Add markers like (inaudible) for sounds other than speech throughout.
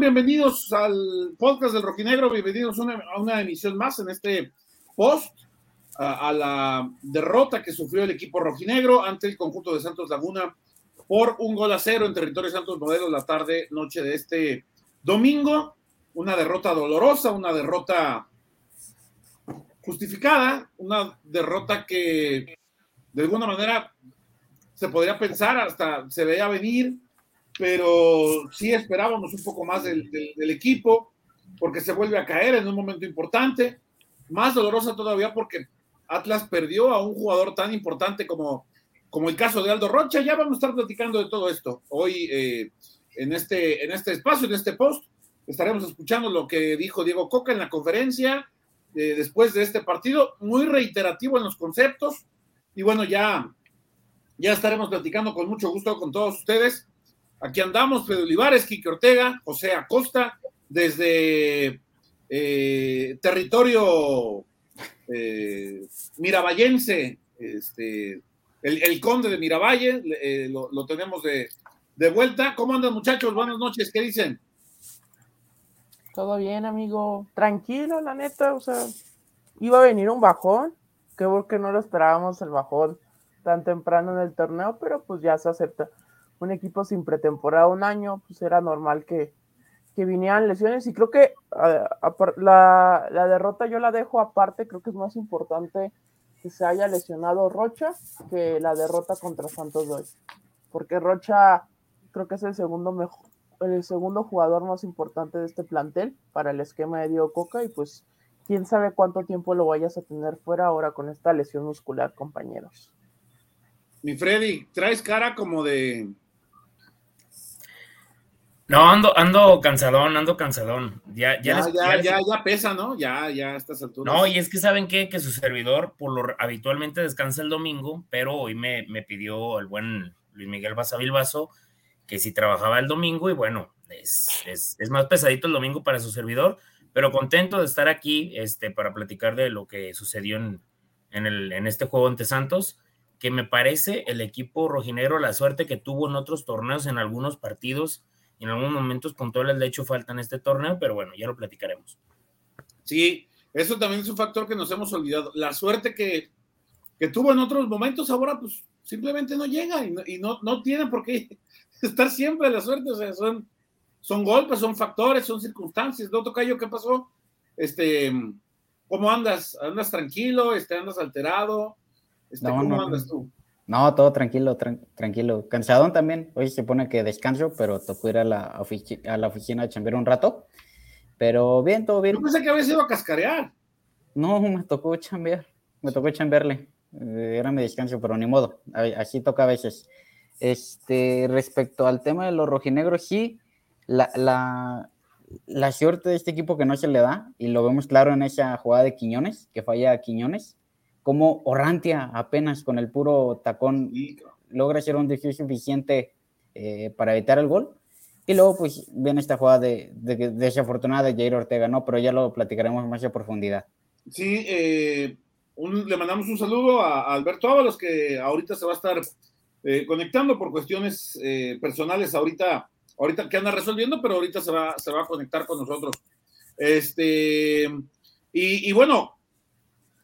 Bienvenidos al podcast del Rojinegro. Bienvenidos a una, emisión más en este post a, la derrota que sufrió el equipo rojinegro ante el conjunto de Santos Laguna por un gol a cero en territorio Santos Modelos la tarde, noche de este domingo. Una derrota dolorosa, una derrota justificada, una derrota que de alguna manera se podría pensar, hasta se veía venir pero sí esperábamos un poco más del, equipo, porque se vuelve a caer en un momento importante. Más dolorosa todavía porque Atlas perdió a un jugador tan importante como, como el caso de Aldo Rocha. Ya vamos a estar platicando de todo esto hoy eh, en, este, en este espacio, en este post. Estaremos escuchando lo que dijo Diego Coca en la conferencia eh, después de este partido, muy reiterativo en los conceptos. Y bueno, ya, ya estaremos platicando con mucho gusto con todos ustedes. Aquí andamos, Pedro Olivares, Quique Ortega, José Acosta, desde eh, territorio eh, este, el, conde de Miravalle, eh, lo, tenemos de, de, vuelta. ¿Cómo andan muchachos? Buenas noches, ¿qué dicen? Todo bien, amigo. Tranquilo, la neta, o sea, iba a venir un bajón, que porque no lo esperábamos el bajón tan temprano en el torneo, pero pues ya se acepta un equipo sin pretemporada un año, pues era normal que, que vinieran lesiones y creo que la, la, derrota yo la dejo aparte, creo que es más importante que se haya lesionado Rocha que la derrota contra Santos hoy, porque Rocha creo que es el segundo mejor, el segundo jugador más importante de este plantel para el esquema de Diego Coca y pues quién sabe cuánto tiempo lo vayas a tener fuera ahora con esta lesión muscular, compañeros. Mi Freddy, traes cara como de no, ando, ando cansadón, ando cansadón. Ya, ya, ya, ya, ya, pesa, ¿no? Ya, ya a estas alturas. No, y es que saben qué? que su servidor, por lo habitualmente descansa el domingo, pero hoy me, me pidió el buen Luis Miguel Basavilbaso que si trabajaba el domingo, y bueno, es, es, es, más pesadito el domingo para su servidor, pero contento de estar aquí este, para platicar de lo que sucedió en, en, el, en este juego ante Santos, que me parece el equipo rojinegro, la suerte que tuvo en otros torneos, en algunos partidos en algunos momentos con todo el hecho falta en este torneo, pero bueno, ya lo platicaremos. Sí, eso también es un factor que nos hemos olvidado. La suerte que, que tuvo en otros momentos, ahora pues simplemente no llega y no, no, tiene por qué (laughs) estar siempre la suerte. O sea, son, son golpes, son factores, son circunstancias. No toca yo, ¿qué pasó? Este, ¿cómo andas? ¿Andas tranquilo? Este, ¿Andas alterado? Este, ¿Cómo andas tú? No, todo tranquilo, tranquilo. Cansadón también. Hoy se pone que descanso, pero tocó ir a la, a la oficina a chambear un rato. Pero bien, todo bien. Yo pensé que habías ido a cascarear. No, me tocó chambear. Me tocó chambearle. Eh, era mi descanso, pero ni modo. Así toca a veces. Este, respecto al tema de los rojinegros, sí, la, la, la suerte de este equipo que no se le da, y lo vemos claro en esa jugada de Quiñones, que falla a Quiñones, como Orrantia apenas con el puro tacón logra hacer un desvío suficiente eh, para evitar el gol. Y luego, pues, viene esta jugada de, desafortunada de Jair Ortega, ¿no? Pero ya lo platicaremos más a profundidad. Sí, eh, le mandamos un saludo a, Alberto Ábalos, que ahorita se va a estar eh, conectando por cuestiones personales, ahorita, ahorita que anda resolviendo, pero ahorita se va, se va a conectar con nosotros. Este, y, y bueno,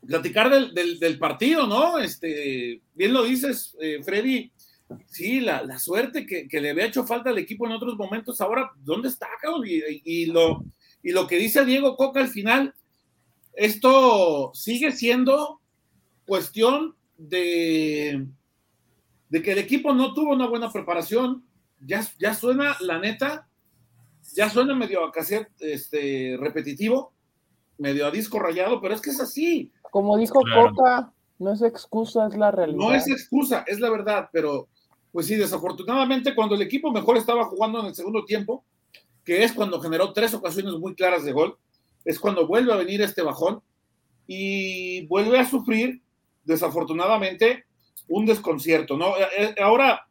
platicar del, partido, ¿no? Este, bien lo dices, eh, Freddy. Sí, la, suerte que, le había hecho falta al equipo en otros momentos. Ahora, ¿dónde está, cabrón? Y, lo, y lo que dice Diego Coca al final, esto sigue siendo cuestión de, de que el equipo no tuvo una buena preparación. Ya, ya suena, la neta, ya suena medio a cassette este, repetitivo, medio a disco rayado, pero es que es así. Como dijo Coca, no es excusa, es la realidad. No es excusa, es la verdad, pero pues sí, desafortunadamente cuando el equipo mejor estaba jugando en el segundo tiempo, que es cuando generó tres ocasiones muy claras de gol, es cuando vuelve a venir este bajón y vuelve a sufrir, desafortunadamente, un desconcierto, ¿no? Eh, eh, ahora,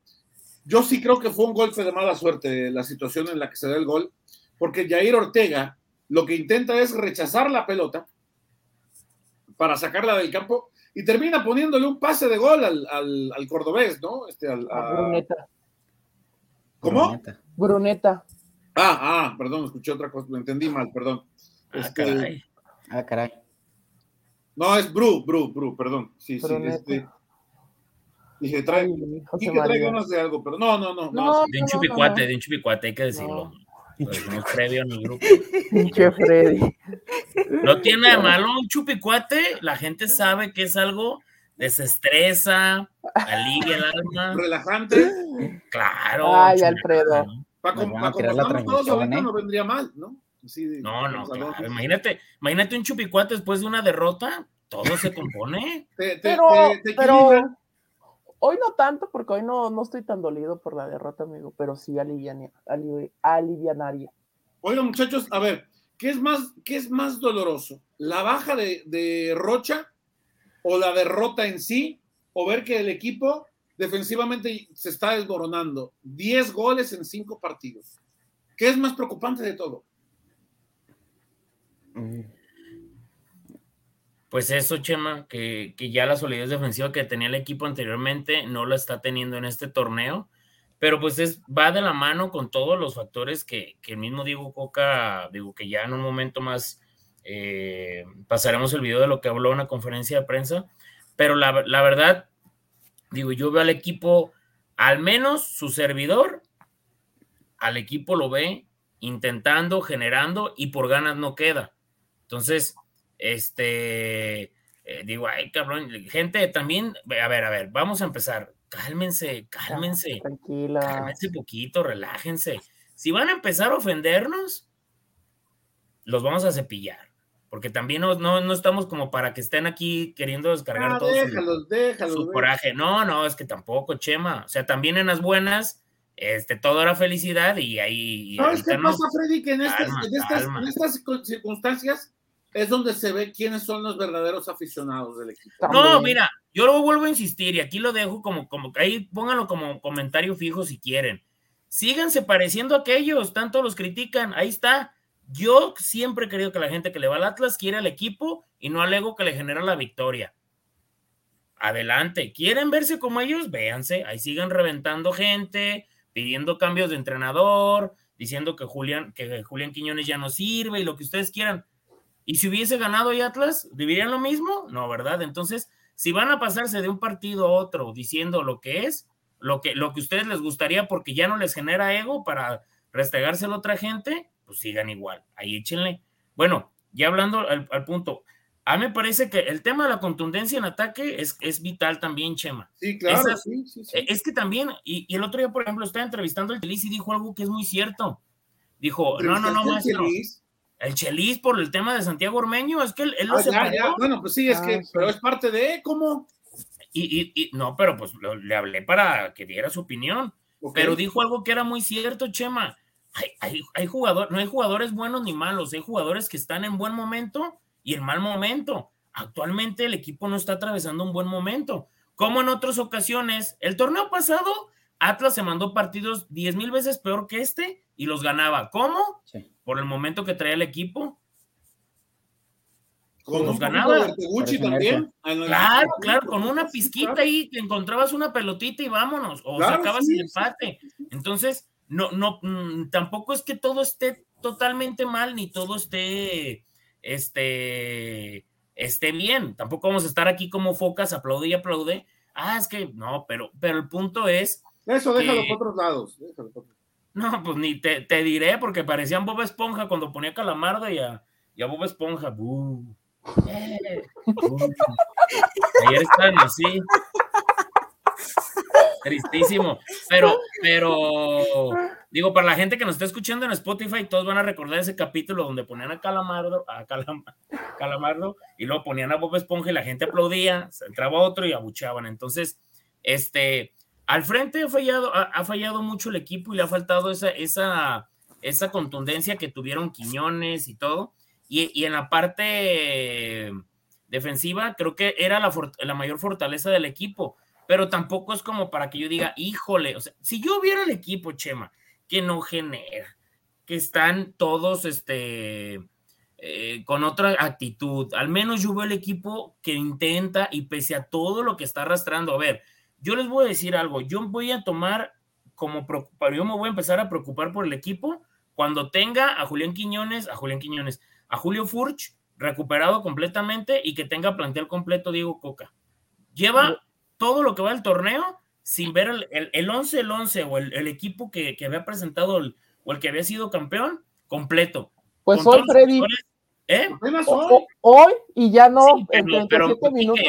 yo sí creo que fue un golpe de mala suerte la situación en la que se da el gol, porque Jair Ortega lo que intenta es rechazar la pelota, para sacarla del campo y termina poniéndole un pase de gol al, al, cordobés, ¿no? Este, al, a... Bruneta. ¿Cómo? Bruneta. Ah, ah, perdón, escuché otra cosa, lo entendí mal, perdón. Ah, Este, caray. Ah, caray. No, es Bru, Bru, Bru, perdón. Sí, sí, este. Dije, trae. Ay, Quique trae ganas de algo, pero no, no, no. no. No, De un no, chupicuate, no, de un chupicuate, hay que decirlo. Previo en el grupo. (laughs) Pinche Freddy. (laughs) No tiene nada de malo un chupicuate, la gente sabe que es algo, desestresa, alivia el alma. Relajante. Claro. Ay, chupicuate, Alfredo. ¿no? Para la todos ahorita ¿eh? no vendría mal, ¿no? Así de- No, no, claro. Imagínate, imagínate un chupicuate después de una derrota, todo se compone. Te, te, Pero, te- te pero hoy no tanto, porque hoy no, no estoy tan dolido por la derrota, amigo, pero sí aliviania- alivi- alivianaria. Oigan, muchachos, a ver, ¿qué es más, qué es más doloroso? ¿La baja de, Rocha o la derrota en sí? ¿O ver que el equipo defensivamente se está desmoronando? 10 goles en 5 partidos. ¿Qué es más preocupante de todo? Pues eso, Chema, que, que ya la solidez defensiva que tenía el equipo anteriormente no la está teniendo en este torneo, pero pues es, va de la mano con todos los factores que, que el mismo Diego Coca, digo que ya en un momento más eh, pasaremos el video de lo que habló en la conferencia de prensa, pero la, la verdad, digo, yo veo al equipo, al menos su servidor, al equipo lo ve intentando, generando y por ganas no queda. Entonces, este, eh, digo, ay, cabrón, gente, también, a ver, a ver, vamos a empezar. Cálmense, cálmense, Tranquila. cálmense poquito, relájense. Si van a empezar a ofendernos, los vamos a cepillar. Porque también no, no, no estamos como para que estén aquí queriendo descargar Ah, todo su- déjalos, déjalos. su coraje. No, no, es que tampoco, Chema. O sea, también en las buenas, este, todo era felicidad y ahí. ¿Sabes qué pasa, Freddy? Que en estas, Calma, en estas, en estas circun- circunstancias es donde se ve quiénes son los verdaderos aficionados del equipo. No, mira, yo lo vuelvo a insistir y aquí lo dejo como, como ahí pónganlo como comentario fijo si quieren. Síganse pareciendo a aquellos, tanto los critican, ahí está. Yo siempre he querido que la gente que le va al Atlas quiere al equipo y no al ego que le genera la victoria. Adelante, ¿quieren verse como ellos? Véanse, ahí sigan reventando gente, pidiendo cambios de entrenador, diciendo que Julián, que Julián Quiñones ya no sirve y lo que ustedes quieran. ¿Y si hubiese ganado hoy Atlas, dirían lo mismo? No, ¿verdad? Entonces, si van a pasarse de un partido a otro diciendo lo que es, lo que, lo que a ustedes les gustaría porque ya no les genera ego para restregárselo a otra gente, pues sigan igual, ahí échenle. Bueno, ya hablando al, al punto, a mí me parece que el tema de la contundencia en ataque es, es vital también, Chema. Sí, claro, sí, sí, sí. Es que también, y, y el otro día, por ejemplo, estaba entrevistando al Chelis y dijo algo que es muy cierto. Dijo, no, no, no, ¿Entrevistaste al maestro. Chelis? El Chelis por el tema de Santiago Ormeño, es que él, él lo Ah, ya, separó. ya. Bueno, pues sí, es Ah, que, sí. pero es parte de, ¿cómo? Y, y- y- no, pero pues lo- le hablé para que diera su opinión. Pero dijo algo que era muy cierto, Chema. Hay, hay, hay jugador, no hay jugadores buenos ni malos, hay jugadores que están en buen momento y en mal momento. Actualmente el equipo no está atravesando un buen momento. Como en otras ocasiones, el torneo pasado, Atlas se mandó partidos 10 mil veces peor que este y los ganaba. ¿Cómo? Sí. Por el momento que traía el equipo. Con un ganaba. también. El- Claro, claro, con una pizquita ahí que encontrabas una pelotita y vámonos, o Claro, sacabas sí, el empate. Entonces, no, no, mm, tampoco es que todo esté totalmente mal, ni todo esté, este, esté bien. Tampoco vamos a estar aquí como focas, aplaude y aplaude. Ah, es que no, pero, pero el punto es, Eso, déjalo que- por otros lados. déjalo por- no, pues ni te, te diré, porque parecían Bob Esponja cuando ponía Calamardo y a, y a Bob Esponja. ¡bu! Eh, bu. Ayer estaban así. Tristísimo. Pero, pero, digo, para la gente que nos está escuchando en Spotify, todos van a recordar ese capítulo donde ponían a Calamardo, a Calam- Calamardo, y luego ponían a Bob Esponja y la gente aplaudía, se entraba otro y abuchaban. Entonces, este, al frente ha fallado, ha, fallado mucho el equipo y le ha faltado esa, esa, esa contundencia que tuvieron Quiñones y todo. Y, en la parte defensiva, creo que era la, la mayor fortaleza del equipo, pero tampoco es como para que yo diga, híjole, o sea, si yo viera el equipo, Chema, que no genera, que están todos, este, eh, con otra actitud. Al menos yo veo el equipo que intenta y pese a todo lo que está arrastrando. A ver, yo les voy a decir algo. Yo voy a tomar como preocupar, yo me voy a empezar a preocupar por el equipo cuando tenga a Julián Quiñones, a Julián Quiñones, a Julio Furch recuperado completamente y que tenga plantel completo Diego Coca. Lleva todo lo que va del torneo sin ver el, el, 11, el 11 o el, equipo que, había presentado o el que había sido campeón completo. Pues hoy, Freddy. ¿Eh? hoy. y ya no pero, minutos.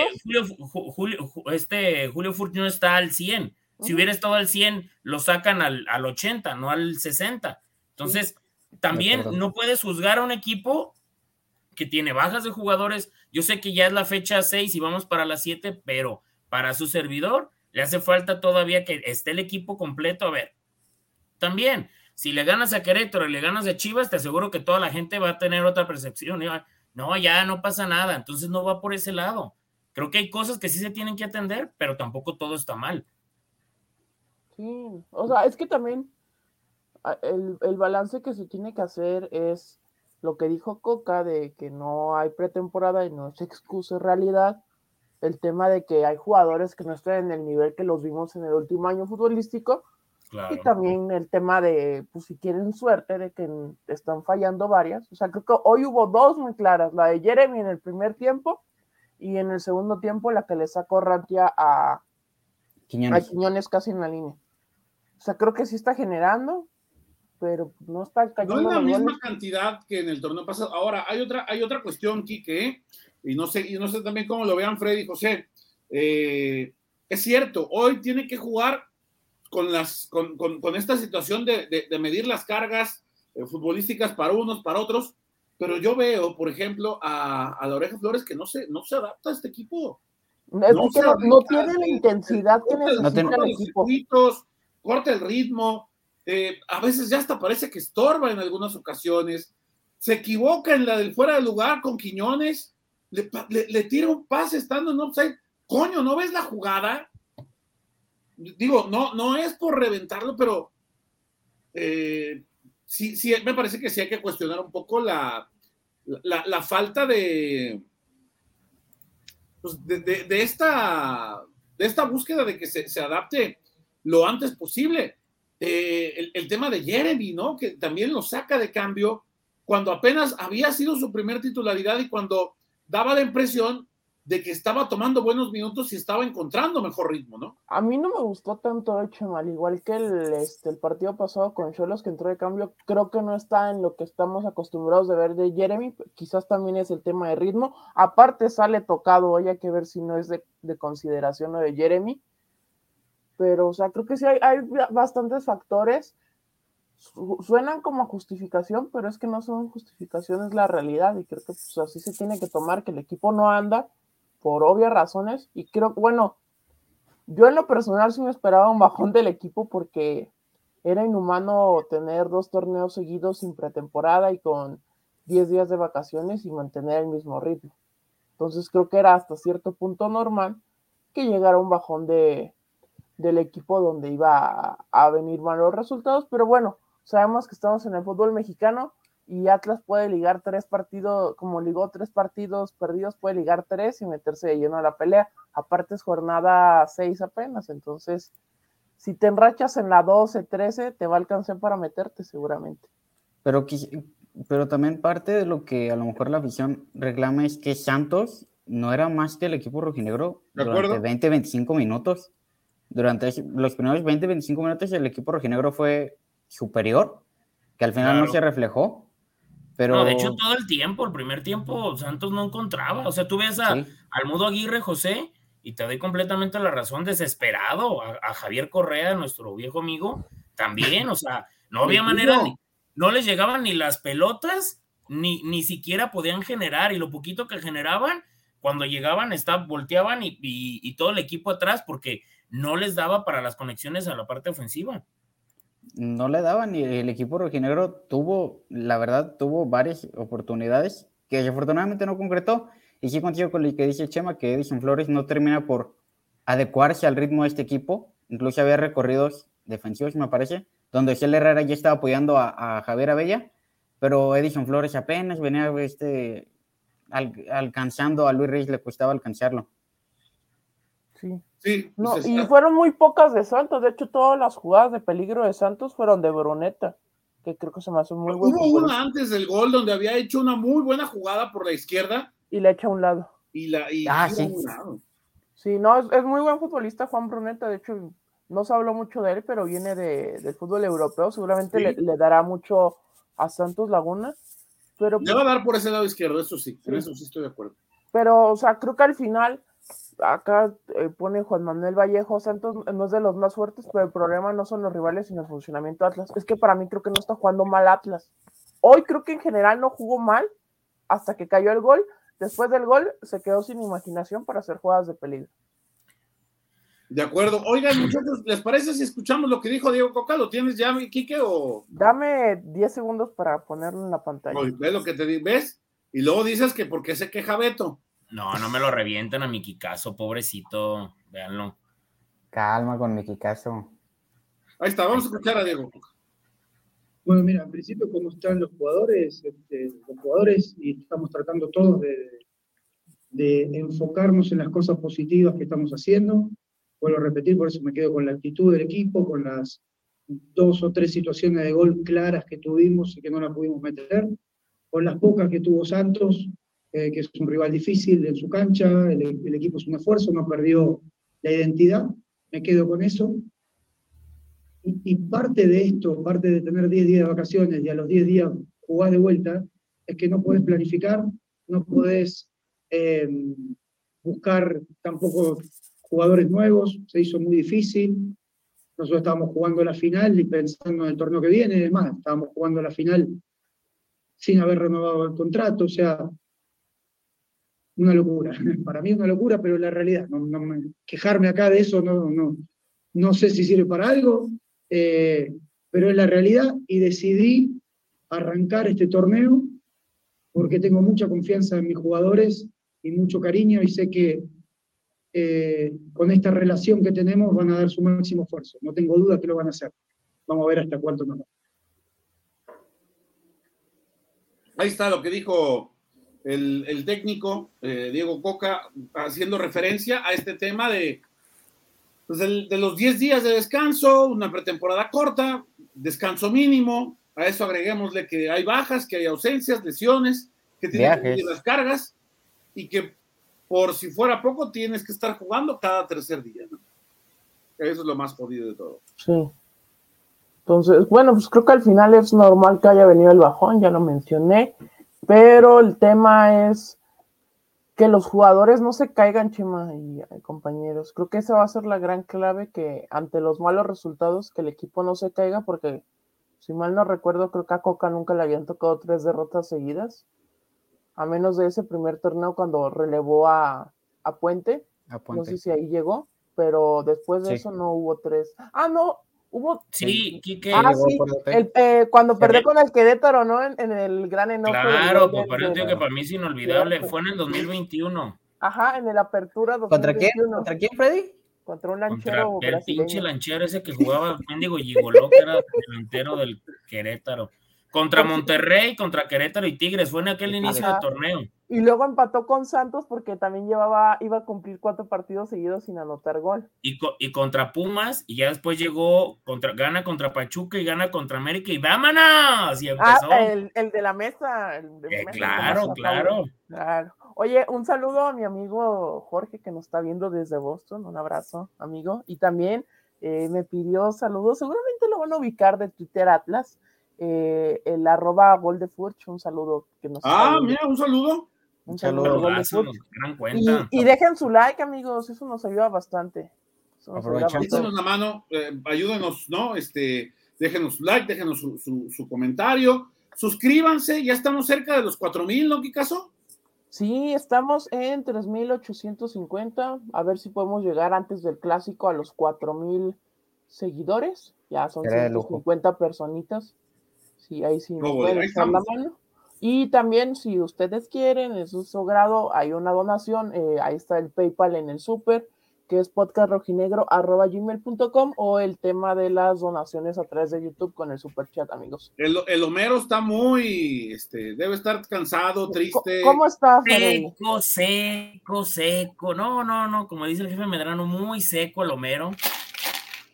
Julio, este, Julio Furch no está al 100. Si hubiera estado al 100, lo sacan al, al 80, no al 60. Entonces, también no puedes juzgar a un equipo que tiene bajas de jugadores. Yo sé que ya es la fecha 6 y vamos para las 7, pero para su servidor le hace falta todavía que esté el equipo completo. A ver, también, si le ganas a Querétaro y le ganas a Chivas, te aseguro que toda la gente va a tener otra percepción. No, ya no pasa nada, entonces no va por ese lado. Creo que hay cosas que sí se tienen que atender, pero tampoco todo está mal. Sí, o sea, es que también ah, el, el balance que se tiene que hacer es lo que dijo Coca de que no hay pretemporada y no es (laughs) excusa en realidad, el tema de que hay jugadores que no están en el nivel que los vimos en el último año futbolístico, y también el tema de, pues si quieren suerte, de que están fallando varias. O sea, creo que hoy hubo dos muy claras, la de Jeremy en el primer tiempo y en el segundo tiempo la que le sacó Rantia a Quiñones. a Quiñones casi en la línea. O sea, creo que sí está generando, pero no está cayendo. No es la misma cantidad que en el torneo pasado. Ahora, hay otra, hay otra cuestión, Quique, y no sé, y no sé también cómo lo vean Freddy y José. Eh, es cierto, hoy tiene que jugar con, las, con, con, esta situación de, de, medir las cargas eh, futbolísticas para unos, para otros, pero yo veo, por ejemplo, a, a la Oreja Flores que no se, no se adapta a este equipo. no, no, tiene la intensidad que necesita el equipo. corta el ritmo, eh, a veces ya hasta parece que estorba en algunas ocasiones, se equivoca en la del fuera de lugar con Quiñones, le, tira un pase estando en offside, coño, ¿no ves la jugada? Digo, no, no es por reventarlo, pero eh, sí, sí, me parece que sí hay que cuestionar un poco la, la, falta de, pues de, esta, de esta búsqueda de que se, se adapte lo antes posible. Eh, el, tema de Jeremy, ¿no? Que también lo saca de cambio cuando apenas había sido su primer titularidad y cuando daba la impresión de que estaba tomando buenos minutos y estaba encontrando mejor ritmo, ¿no? A mí no me gustó tanto hecho al igual que el, este, el partido pasado con Cholos que entró de cambio, creo que no está en lo que estamos acostumbrados de ver de Jeremy, quizás también es el tema de ritmo, aparte sale tocado, hoy hay que ver si no es de, de consideración lo de Jeremy, pero, o sea, creo que sí hay, hay bastantes factores. suenan como justificación, pero es que no son justificaciones la realidad y creo que pues, así se tiene que tomar, que el equipo no anda por obvias razones y creo bueno, yo en lo personal sí me esperaba un bajón del equipo porque era inhumano tener dos torneos seguidos sin pretemporada y con 10 días de vacaciones y mantener el mismo ritmo. Entonces creo que era hasta cierto punto normal que llegara un bajón de, del equipo donde iba a, venir malos resultados, pero bueno, sabemos que estamos en el fútbol mexicano y Atlas puede ligar tres partidos, como ligó tres partidos perdidos, puede ligar tres y meterse de lleno a la pelea. Aparte es jornada seis apenas, entonces si te enrachas en la 12, 13, te va a alcanzar para meterte seguramente. Pero, pero también parte de lo que a lo mejor la visión reclama es que Santos no era más que el equipo rojinegro durante 20, 25 minutos durante los primeros 20, 25 minutos el equipo rojinegro fue superior, que al final no se reflejó. Pero... No, de hecho, todo el tiempo, el primer tiempo, Santos no encontraba. O sea, tú ves a, al Mudo Aguirre, José, y te doy completamente la razón, desesperado. A, Javier Correa, nuestro viejo amigo, también. O sea, no (laughs) había manera, no les llegaban ni las pelotas, ni, ni siquiera podían generar. Y lo poquito que generaban, cuando llegaban, está, volteaban y, y todo el equipo atrás, porque no les daba para las conexiones a la parte ofensiva. No le daban y el equipo rojinegro tuvo, la verdad, tuvo varias oportunidades que afortunadamente no concretó. Y sí contigo con lo que dice Chema, que Edison Flores no termina por adecuarse al ritmo de este equipo. Incluso había recorridos defensivos, me parece, donde el Herrera ya estaba apoyando a, Javier Abella, pero Edison Flores apenas venía este, alcanzando a Luis Reyes, le costaba alcanzarlo. Sí. Sí. No, y fueron muy pocas de Santos. De hecho, todas las jugadas de peligro de Santos fueron de Bruneta. que creo que se me hace muy buen Hubo una antes del gol donde había hecho una muy buena jugada por la izquierda. Y le echa a un lado. Y la y Ah, sí. un lado. Sí, no, es, es muy buen futbolista Juan Bruneta, de hecho no se habló mucho de él, pero viene de, del fútbol europeo, seguramente Sí. le, le dará mucho a Santos Laguna, pero, Le va a dar por ese lado izquierdo, eso sí, en Sí. eso sí estoy de acuerdo. pero, o sea, creo que al final, acá eh, pone Juan Manuel Vallejo, Santos no es de los más fuertes, pero el problema no son los rivales, sino el funcionamiento de Atlas. Es que para mí creo que no está jugando mal Atlas. Hoy creo que en general no jugó mal hasta que cayó el gol. Después del gol se quedó sin imaginación para hacer jugadas de peligro. De acuerdo. Oigan, muchachos, ¿les parece si escuchamos lo que dijo Diego Coca? ¿Lo tienes ya, mi Quique? O Dame 10 segundos para ponerlo en la pantalla. Oye, ¿Ves lo que te di- ves? Y luego dices que por qué se queja Beto. No, no me lo revientan a mi Kikazo, pobrecito. Véanlo. Calma con mi Kikazo. Ahí está, vamos a escuchar a Diego. Bueno, mira, en principio, ¿cómo están los jugadores? Este, los jugadores, y estamos tratando todos de, de enfocarnos en las cosas positivas que estamos haciendo. Vuelvo a repetir, por eso me quedo con la actitud del equipo, con las dos o tres situaciones de gol claras que tuvimos y que no las pudimos meter, con las pocas que tuvo Santos, eh, que es un rival difícil en su cancha, el, el equipo es un esfuerzo, no perdió la identidad, me quedo con eso. Y, y parte de esto, parte de tener 10 días de vacaciones y a los 10 días jugar de vuelta, es que no podés planificar, no podés eh, buscar tampoco jugadores nuevos, se hizo muy difícil. Nosotros estábamos jugando la final y pensando en el torneo que viene, y demás, estábamos jugando la final sin haber renovado el contrato, o sea, una locura. (laughs) Para mí una locura, pero la realidad, no, no me- quejarme acá de eso no, no, no sé si sirve para algo, eh, pero es la realidad y decidí arrancar este torneo porque tengo mucha confianza en mis jugadores y mucho cariño y sé que eh, con esta relación que tenemos van a dar su máximo esfuerzo. No tengo duda que lo van a hacer. Vamos a ver hasta cuánto nos da. Ahí está lo que dijo el, el técnico eh, Diego Coca, haciendo referencia a este tema de, pues, de los 10 días de descanso, una pretemporada corta, descanso mínimo. A eso agreguémosle que hay bajas, que hay ausencias, lesiones, que tienen que las cargas y que por si fuera poco tienes que estar jugando cada tercer día. ¿no? Eso es lo más jodido de todo. Sí. Entonces, bueno, pues creo que al final es normal que haya venido el bajón, ya lo mencioné, pero el tema es que los jugadores no se caigan, Chema y eh, compañeros. Creo que esa va a ser la gran clave que ante los malos resultados, que el equipo no se caiga, porque si mal no recuerdo, creo que a Coca nunca le habían tocado tres derrotas seguidas, a menos de ese primer torneo cuando relevó a, a Puente. A No sé si ahí llegó, pero después de Sí. eso no hubo tres. Ah, no, hubo. Sí, Quique. Ah, sí, el, eh, cuando perdió con el Querétaro, ¿no? En, en el gran enojo. Claro, pues del- digo que para mí es inolvidable. Fue en el 2021. Ajá, en el Apertura ¿Contra quién? 2021. ¿Contra quién, Freddy? Contra un Contra lanchero el brasileño. pinche lanchero ese que jugaba mendigo Gigoló, que era delantero del Querétaro. Contra Monterrey, contra Querétaro y Tigres. Fue en aquel inicio del torneo. Y luego empató con Santos porque también llevaba, iba a cumplir cuatro partidos seguidos sin anotar gol. Y, co- y contra Pumas, y ya después llegó, contra, gana contra Pachuca y gana contra América y vámonos. Y empezó. Ah, el, el de la mesa. el de Eh, mesa, claro, mesa, claro. Claro. Oye, un saludo a mi amigo Jorge que nos está viendo desde Boston. Un abrazo, amigo. Y también eh, me pidió saludos. Seguramente lo van a ubicar de Twitter Atlas. eh, el arroba gol de Furch. Un saludo que nos Ah, mira, un saludo. Un saludo. nos Y, dejen su like, amigos. Eso nos ayuda bastante. Nos. Échenos la mano, eh, ayúdenos, ¿no? Este, déjenos su like, déjenos su, su- su comentario, suscríbanse, ya estamos cerca de los 4000, ¿no, Kikazo? Sí, estamos en 3.850. A ver si podemos llegar antes del clásico a los 4.000 seguidores. Ya son Sería de lujo. 150 personitas. Sí, ahí sí nos No, ahí la estamos. mano. Y también, si ustedes quieren, es su grado, hay una donación. eh, ahí está el PayPal en el super, que es podcastrojinegro.gmail.com o el tema de las donaciones a través de YouTube con el super chat, amigos. El, el Homero está muy, este, debe estar cansado, triste. ¿Cómo está? Seco, seco, seco. No, no, no. Como dice el jefe Medrano, muy seco el Homero.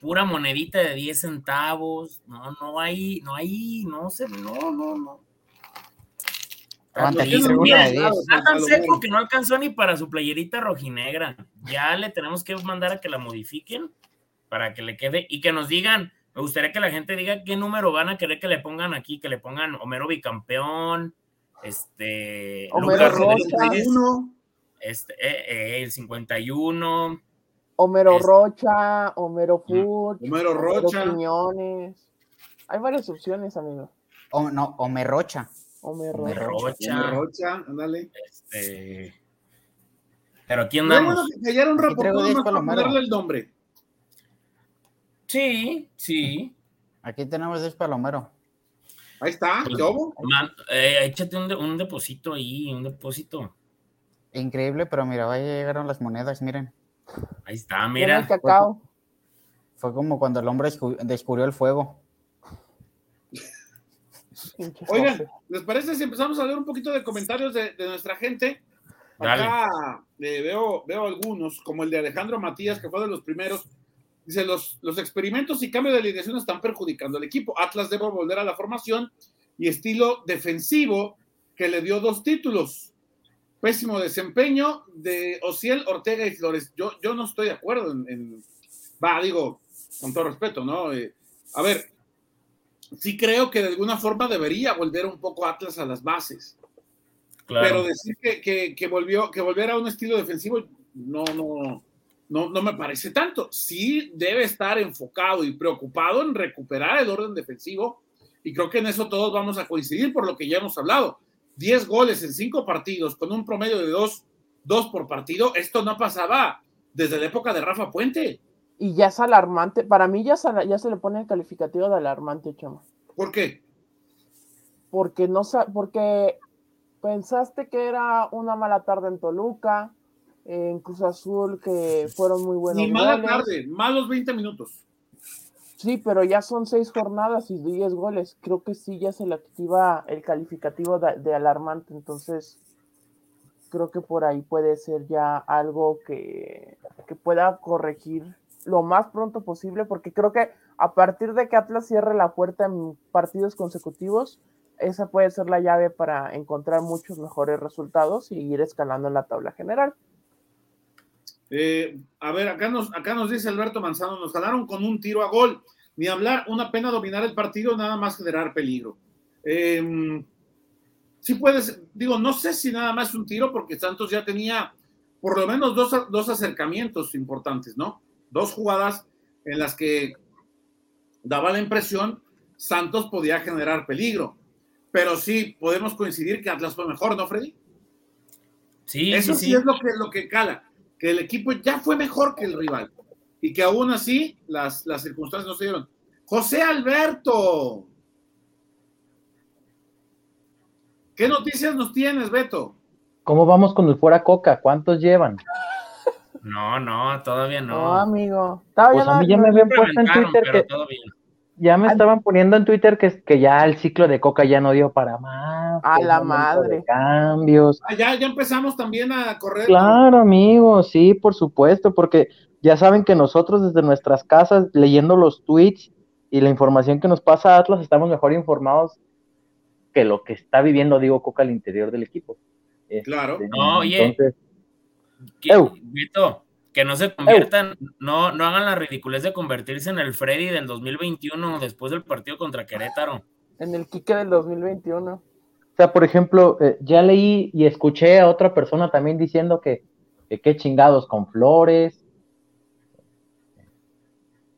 pura monedita de 10 centavos. No, no hay, no hay, no sé, no, no, no. Aguanta, aquí Está traigo una de 10. tan seco que no alcanzó ni para su playerita rojinegra. Ya le tenemos que mandar a que la modifiquen para que le quede y que nos digan. Me gustaría que la gente diga qué número van a querer que le pongan aquí, que le pongan Homero bicampeón, este, Homero Rocha. Uno, este, eh, eh, el 51, Homero Es- Rocha, Homero Fuch, Homero Rocha. Quiñones. Hay varias opciones, amigo. O, no. Homero Homero Rocha. Rocha, Rocha, ándale. este, pero aquí No es bueno andamos. que cayera un reportero 10 más para ponerle el nombre. Sí, sí. Aquí tenemos 10 palomero. Ahí está, Pues, ¿qué hubo? Man, eh, échate un, de- un depósito ahí, un depósito. Increíble, pero mira, vaya llegaron las monedas, miren. Ahí está, Mira el cacao. Fue como cuando el hombre descu- descubrió el fuego. Oigan. ¿les parece si empezamos a leer un poquito de comentarios de, de nuestra gente? Acá eh, veo, veo algunos, como el de Alejandro Matías, que fue de los primeros. Dice, los, los experimentos y cambio de alineación están perjudicando al equipo. Atlas debe volver a la formación y estilo defensivo que le dio dos títulos. Pésimo desempeño de Ociel, Ortega y Flores. Yo, yo no estoy de acuerdo en, en- Va, digo, con todo respeto, ¿no? Eh, a ver, sí creo que de alguna forma debería volver un poco Atlas a las bases. Claro. Pero decir que, que, que volvió, que volviera a un estilo defensivo, no, no, no, no me parece tanto. Sí debe estar enfocado y preocupado en recuperar el orden defensivo, y creo que en eso todos vamos a coincidir por lo que ya hemos hablado. 10 goles en 5 partidos con un promedio de 2 dos por partido, esto no pasaba desde la época de Rafa Puente. Y ya es alarmante. Para mí ya se, ya se le pone el calificativo de alarmante, Chema. ¿Por qué? Porque no porque pensaste que era una mala tarde en Toluca, en Cruz Azul, que fueron muy buenos. Ni mala goles. tarde, malos 20 minutos. Sí, pero ya son seis jornadas y 10 goles. Creo que sí ya se le activa el calificativo de, de alarmante. Entonces, creo que por ahí puede ser ya algo que, que pueda corregir lo más pronto posible, porque creo que a partir de que Atlas cierre la puerta en partidos consecutivos, esa puede ser la llave para encontrar muchos mejores resultados y ir escalando en la tabla general. Eh, a ver, acá nos, acá nos dice Alberto Manzano, nos ganaron con un tiro a gol. Ni hablar, una pena dominar el partido, nada más generar peligro. Eh, sí puedes, digo, no sé si nada más un tiro, porque Santos ya tenía por lo menos dos, dos acercamientos importantes, ¿no? Dos jugadas en las que daba la impresión Santos podía generar peligro. Pero sí, podemos coincidir que Atlas fue mejor, ¿no, Freddy? Sí, Eso sí, sí, sí. es lo que, lo que cala, que el equipo ya fue mejor que el rival y que aún así las, las circunstancias no se dieron. José Alberto, ¿qué noticias nos tienes, Beto? ¿Cómo vamos con el fuera coca? ¿Cuántos llevan? No, no, todavía No, no. amigo. Estaba Pues a mí ya no- me habían puesto en Twitter pero que todavía. ya me Ay. estaban poniendo en Twitter que, que ya el ciclo de coca ya no dio para más. A la madre. Cambios. Ah, ya, ya empezamos también a correr. Claro, amigos, sí, por supuesto, porque ya saben que nosotros desde nuestras casas, leyendo los tweets y la información que nos pasa Atlas, estamos mejor informados que lo que está viviendo Diego Coca al interior del equipo. Este, Claro. No, oye. entonces, Que, Eu. Beto, que no se conviertan, no, no hagan la ridiculez de convertirse en el Freddy del 2021 después del partido contra Querétaro. En el Quique del 2021. O sea, por ejemplo, eh, ya leí y escuché a otra persona también diciendo que, que qué chingados con Flores.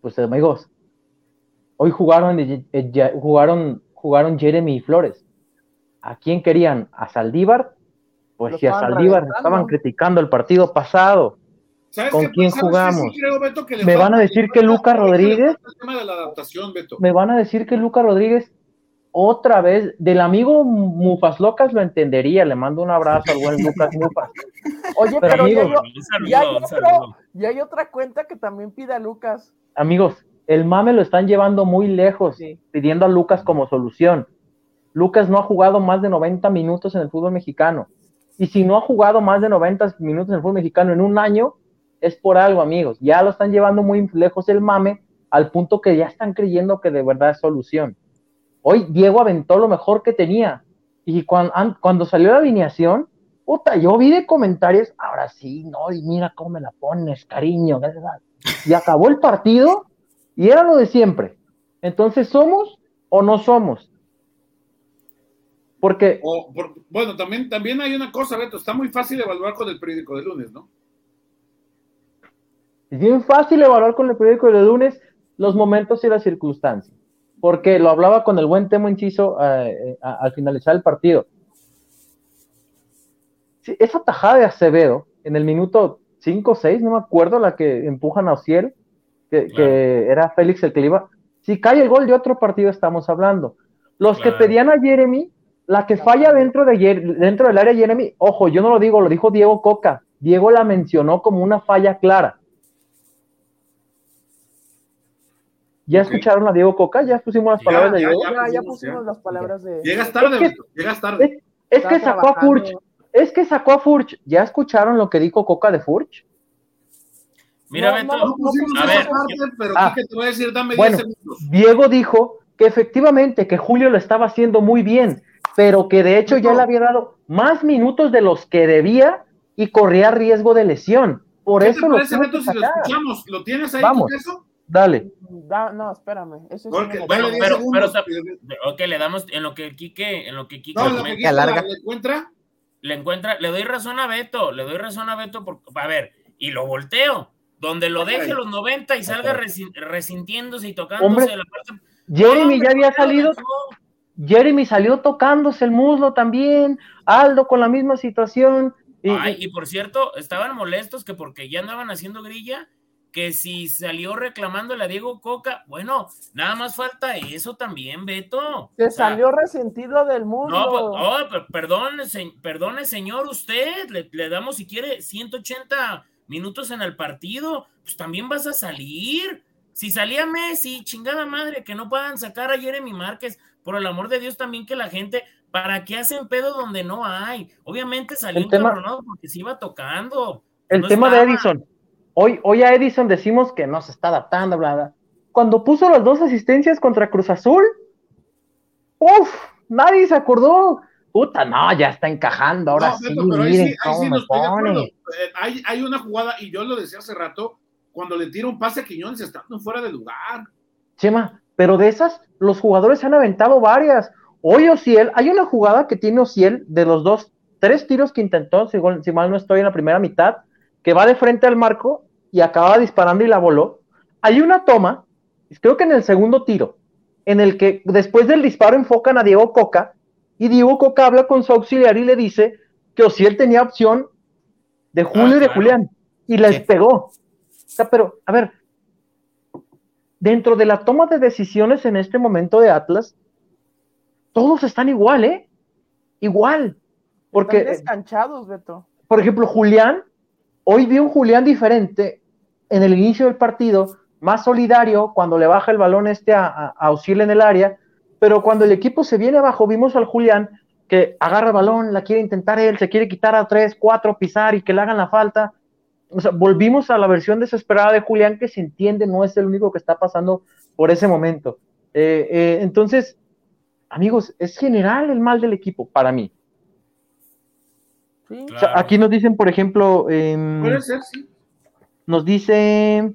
Pues amigos, hoy jugaron, eh, ya- jugaron, jugaron Jeremy y Flores. ¿A quién querían? ¿A Saldívar? Pues si a estaban Saldívar estaban criticando el partido pasado. ¿Sabes ¿con qué- quién sabes jugamos? sí creo, Beto, que le ¿Me van a decir que Lucas Rodríguez? Me van a decir que Lucas Rodríguez otra vez, del amigo Mufas Locas lo entendería, le mando un abrazo al buen (laughs) Lucas Mufas. Oye, Pero, pero, ya, amigos, saludo, ya hay un otro- saludo. ya hay otra cuenta que también pide a Lucas. Amigos, el mame lo están llevando muy lejos, Sí. pidiendo a Lucas como solución. Lucas no ha jugado más de 90 minutos en el fútbol mexicano. Y si no ha jugado más de 90 minutos en el fútbol mexicano en un año, es por algo, amigos. Ya lo están llevando muy lejos el mame al punto que ya están creyendo que de verdad es solución. Hoy Diego aventó lo mejor que tenía. Y cuando, salió la alineación, puta, yo vi de comentarios, ahora sí, no, y mira cómo me la pones, cariño. Y acabó el partido y era lo de siempre. Entonces, ¿somos o no somos? Porque. bueno, también, también hay una cosa, Beto, está muy fácil evaluar con el periódico de lunes, ¿no? Es bien fácil evaluar con el periódico de lunes los momentos y las circunstancias. Porque lo hablaba con el buen Temo Inciso eh, eh, al finalizar el partido. esa tajada de Acevedo en el minuto 5 o 6, no me acuerdo, la que empujan a Ociel, que, era Félix el que iba. Si cae el gol de otro partido, estamos hablando. Los que pedían a Jeremy, la que falla dentro, de, dentro del área Jeremy, ojo, yo no lo digo, lo dijo Diego Coca. Diego la mencionó como una falla clara. ¿Ya escucharon a Diego Coca? ¿Ya pusimos las palabras de Diego? Ya, ya, pusimos las palabras de. Llegas tarde, es que, llegas tarde. Es, que sacó a Furch. Es que sacó a Furch. ¿Ya escucharon lo que dijo Coca de Furch? Mira, Beto, a ver, pero ah, te voy a decir, dame bueno, Diego dijo que efectivamente que Julio lo estaba haciendo muy bien, pero que de hecho ya le había dado más minutos de los que debía y corría riesgo de lesión. Por eso lo, parece, Beto, si lo escuchamos? ¿Lo tienes ahí Vamos. eso? Dale. no, espérame. Eso bueno, pero, pero, ok, le damos en lo que Quique, en lo que Quique, no, lo que Quique le encuentra. Le encuentra, le doy razón a Beto, le doy razón a Beto, por, a ver, y lo volteo, donde lo deje los 90 y salga resintiéndose y tocándose la parte. Jeremy ya había salido. Jeremy salió tocándose el muslo también, Aldo con la misma situación. Y, Ay, y por cierto, estaban molestos que porque ya andaban haciendo grilla que si salió reclamándole a Diego Coca, bueno, nada más falta eso también, Beto. Se salió resentido del mundo. No, pues, oh, perdone, perdone, señor, usted, le, damos si quiere 180 minutos en el partido, pues también vas a salir. Si salía Messi, chingada madre, que no puedan sacar a Jeremy Márquez, por el amor de Dios también que la gente, ¿para qué hacen pedo donde no hay? Obviamente salió un tema, porque se iba tocando. El tema de Edison Hoy, a Edison decimos que no se está adaptando, bla, bla. Cuando puso las dos asistencias contra Cruz Azul, uff, nadie se acordó. Puta, no, ya está encajando, ahora sí, miren cómo me pone. Eh, hay, hay, una jugada, y yo lo decía hace rato, cuando le tira un pase a Quiñones estando fuera de lugar. Chema, pero de esas, los jugadores han aventado varias. Hoy Ociel, hay una jugada que tiene Ociel de los dos, tres tiros que intentó, si, si mal no estoy en la primera mitad, que va de frente al marco y acaba disparando y la voló. Hay una toma, creo que en el segundo tiro, en el que después del disparo enfocan a Diego Coca y Diego Coca habla con su auxiliar y le dice que él tenía opción de Julio y de ah, Julián y les pegó. O sea, pero, a ver, dentro de la toma de decisiones en este momento de Atlas, todos están igual, ¿eh? Igual. Porque. Están descanchados, Beto. Por ejemplo, Julián Hoy vi un Julián diferente en el inicio del partido, más solidario cuando le baja el balón este a, a, en el área, pero cuando el equipo se viene abajo, vimos al Julián que agarra el balón, la quiere intentar él, se quiere quitar a tres, cuatro, pisar y que le hagan la falta. O sea, volvimos a la versión desesperada de Julián que se entiende, no es el único que está pasando por ese momento. Eh, eh, entonces, amigos, es general el mal del equipo para mí. Aquí nos dicen, por ejemplo, em, nos dice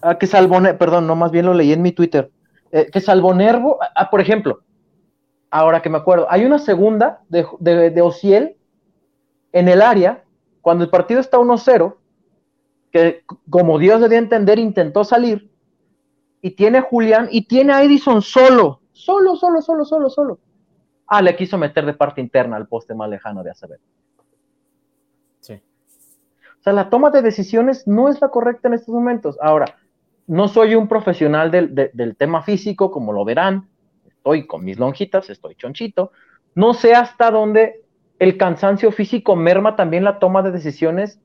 ah, que Salvonervo, perdón, no, más bien lo leí en mi Twitter, eh, que Salvonervo, ah, ah, por ejemplo, ahora que me acuerdo, hay una segunda de, de, de Ociel en el área, cuando el partido está 1-0, que como Dios debía entender, intentó salir, y tiene a Julián, y tiene a Edison solo, solo, solo, solo, solo, solo. Ah, le quiso meter de parte interna al poste más lejano de Acevedo. O sea, la toma de decisiones no es la correcta en estos momentos. Ahora, no soy un profesional del, tema físico, como lo verán. Estoy con mis lonjitas, estoy chonchito. No sé hasta dónde el cansancio físico merma también la toma de decisiones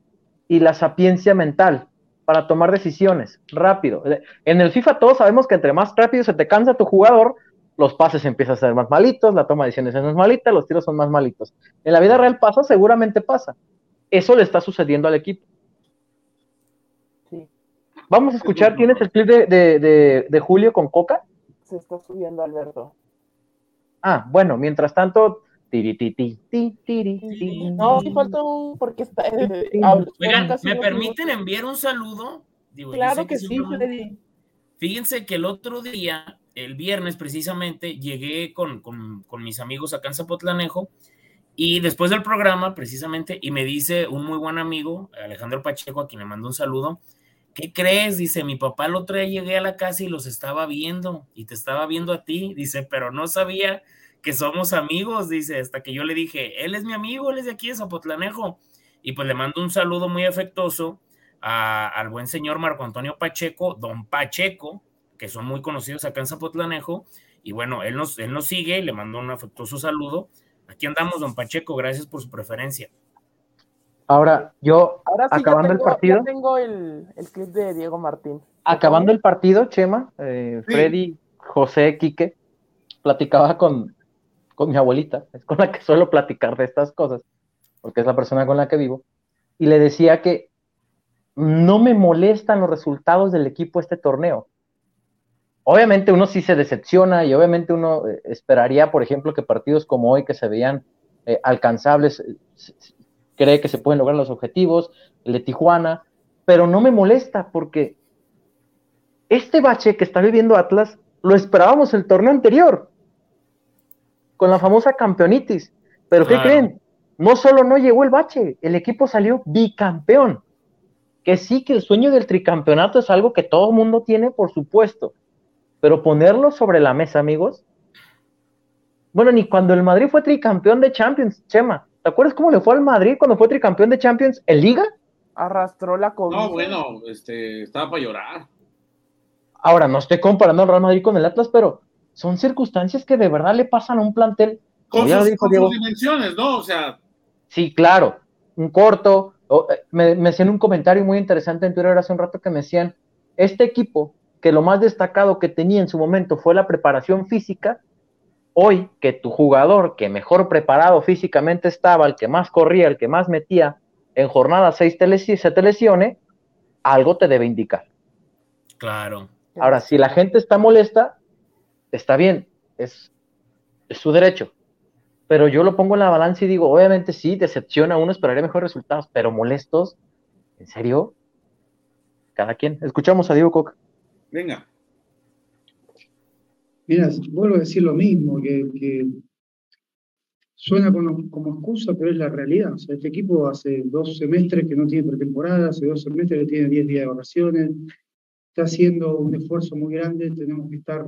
y la sapiencia mental para tomar decisiones rápido. En el FIFA todos sabemos que entre más rápido se te cansa tu jugador, los pases empiezan a ser más malitos, la toma de decisiones es más malita, los tiros son más malitos. En la vida real pasa, seguramente pasa. Eso le está sucediendo al equipo. Sí. Vamos a escuchar, ¿tienes el clip de, de, de, de Julio con Coca? Se está subiendo Alberto. Ah, bueno, mientras tanto, No, sí falta un. Porque está. eh, Oigan, ¿me permiten enviar un saludo? Digo, Claro sé que sí, Freddy. Fíjense que el otro día, el viernes precisamente, llegué con, con- con mis amigos acá en Zapotlanejo y después del programa, precisamente, y me dice un muy buen amigo, Alejandro Pacheco, a quien le mando un saludo, ¿qué crees? Dice, mi papá el otro día llegué a la casa y los estaba viendo y te estaba viendo a ti, dice, pero no sabía que somos amigos, dice, hasta que yo le dije, él es mi amigo, él es de aquí de Zapotlanejo. Y pues le mando un saludo muy afectuoso a- al buen señor Marco Antonio Pacheco, don Pacheco, que son muy conocidos acá en Zapotlanejo. Y bueno, él nos, él nos sigue, le mando un afectuoso saludo. Aquí andamos, don Pacheco, gracias por su preferencia. Ahora, yo, Ahora sí, acabando ya el tengo, partido, ya tengo el, el clip de Diego Martín. acabando el partido, Chema, eh, Sí. Freddy, José, Quique, platicaba con, con mi abuelita, es con la que suelo platicar de estas cosas, porque es la persona con la que vivo, y le decía que no me molestan los resultados del equipo este torneo. Obviamente uno sí se decepciona y obviamente uno eh, esperaría, por ejemplo, que partidos como hoy que se veían eh, alcanzables, eh, cree que se pueden lograr los objetivos, el de Tijuana, pero no me molesta porque este bache que está viviendo Atlas lo esperábamos el torneo anterior, con la famosa campeonitis. Pero ¿qué Claro. creen? No solo no llegó el bache, el equipo salió bicampeón. Que sí, que el sueño del tricampeonato es algo que todo el mundo tiene, por supuesto. Pero ponerlo sobre la mesa, amigos. Bueno, ni cuando el Madrid fue tricampeón de Champions, Chema. ¿Te acuerdas cómo le fue al Madrid cuando fue tricampeón de Champions en Liga? Arrastró la COVID. No, bueno, este, estaba para llorar. Ahora, no estoy comparando al Real Madrid con el Atlas, pero son circunstancias que de verdad le pasan a un plantel. Con, Como ya lo sus, dijo con Diego. dimensiones, ¿no? O sea, Sí, claro, un corto. o, eh, me, me hacían un comentario muy interesante en Twitter hace un rato que me decían, este equipo, que lo más destacado que tenía en su momento fue la preparación física, hoy que tu jugador que mejor preparado físicamente estaba, el que más corría, el que más metía, en jornada 6 te lesi- se te lesione, algo te debe indicar. Claro. Ahora, si la gente está molesta, está bien, es, es su derecho. Pero yo lo pongo en la balanza y digo, obviamente sí, decepciona, uno esperaría mejores resultados, pero molestos, ¿en serio? Cada quien. Escuchamos a Diego Coca. venga. Mira, vuelvo a decir lo mismo, que, que suena como, como excusa, pero es la realidad. O sea, este equipo hace dos semestres que no tiene pretemporada, hace dos semestres que tiene 10 días de vacaciones, está haciendo un esfuerzo muy grande, tenemos que estar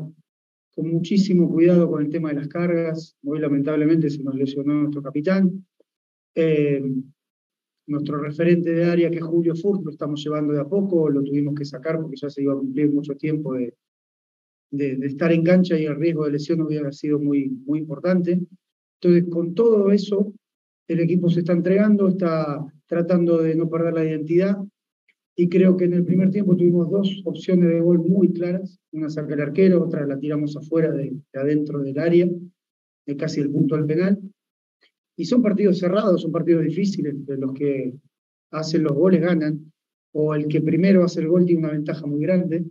con muchísimo cuidado con el tema de las cargas. Hoy lamentablemente se nos lesionó nuestro capitán. Eh, nuestro referente de área, que es Julio Furt, lo estamos llevando de a poco, lo tuvimos que sacar porque ya se iba a cumplir mucho tiempo de estar en cancha y el riesgo de lesión hubiera sido muy, muy importante. Entonces, con todo eso, el equipo se está entregando, está tratando de no perder la identidad y creo que en el primer tiempo tuvimos dos opciones de gol muy claras, una saca el arquero, otra la tiramos afuera de, de adentro del área, de casi el punto del penal. Y son partidos cerrados, son partidos difíciles, de los que hacen los goles ganan, o el que primero hace el gol tiene una ventaja muy grande.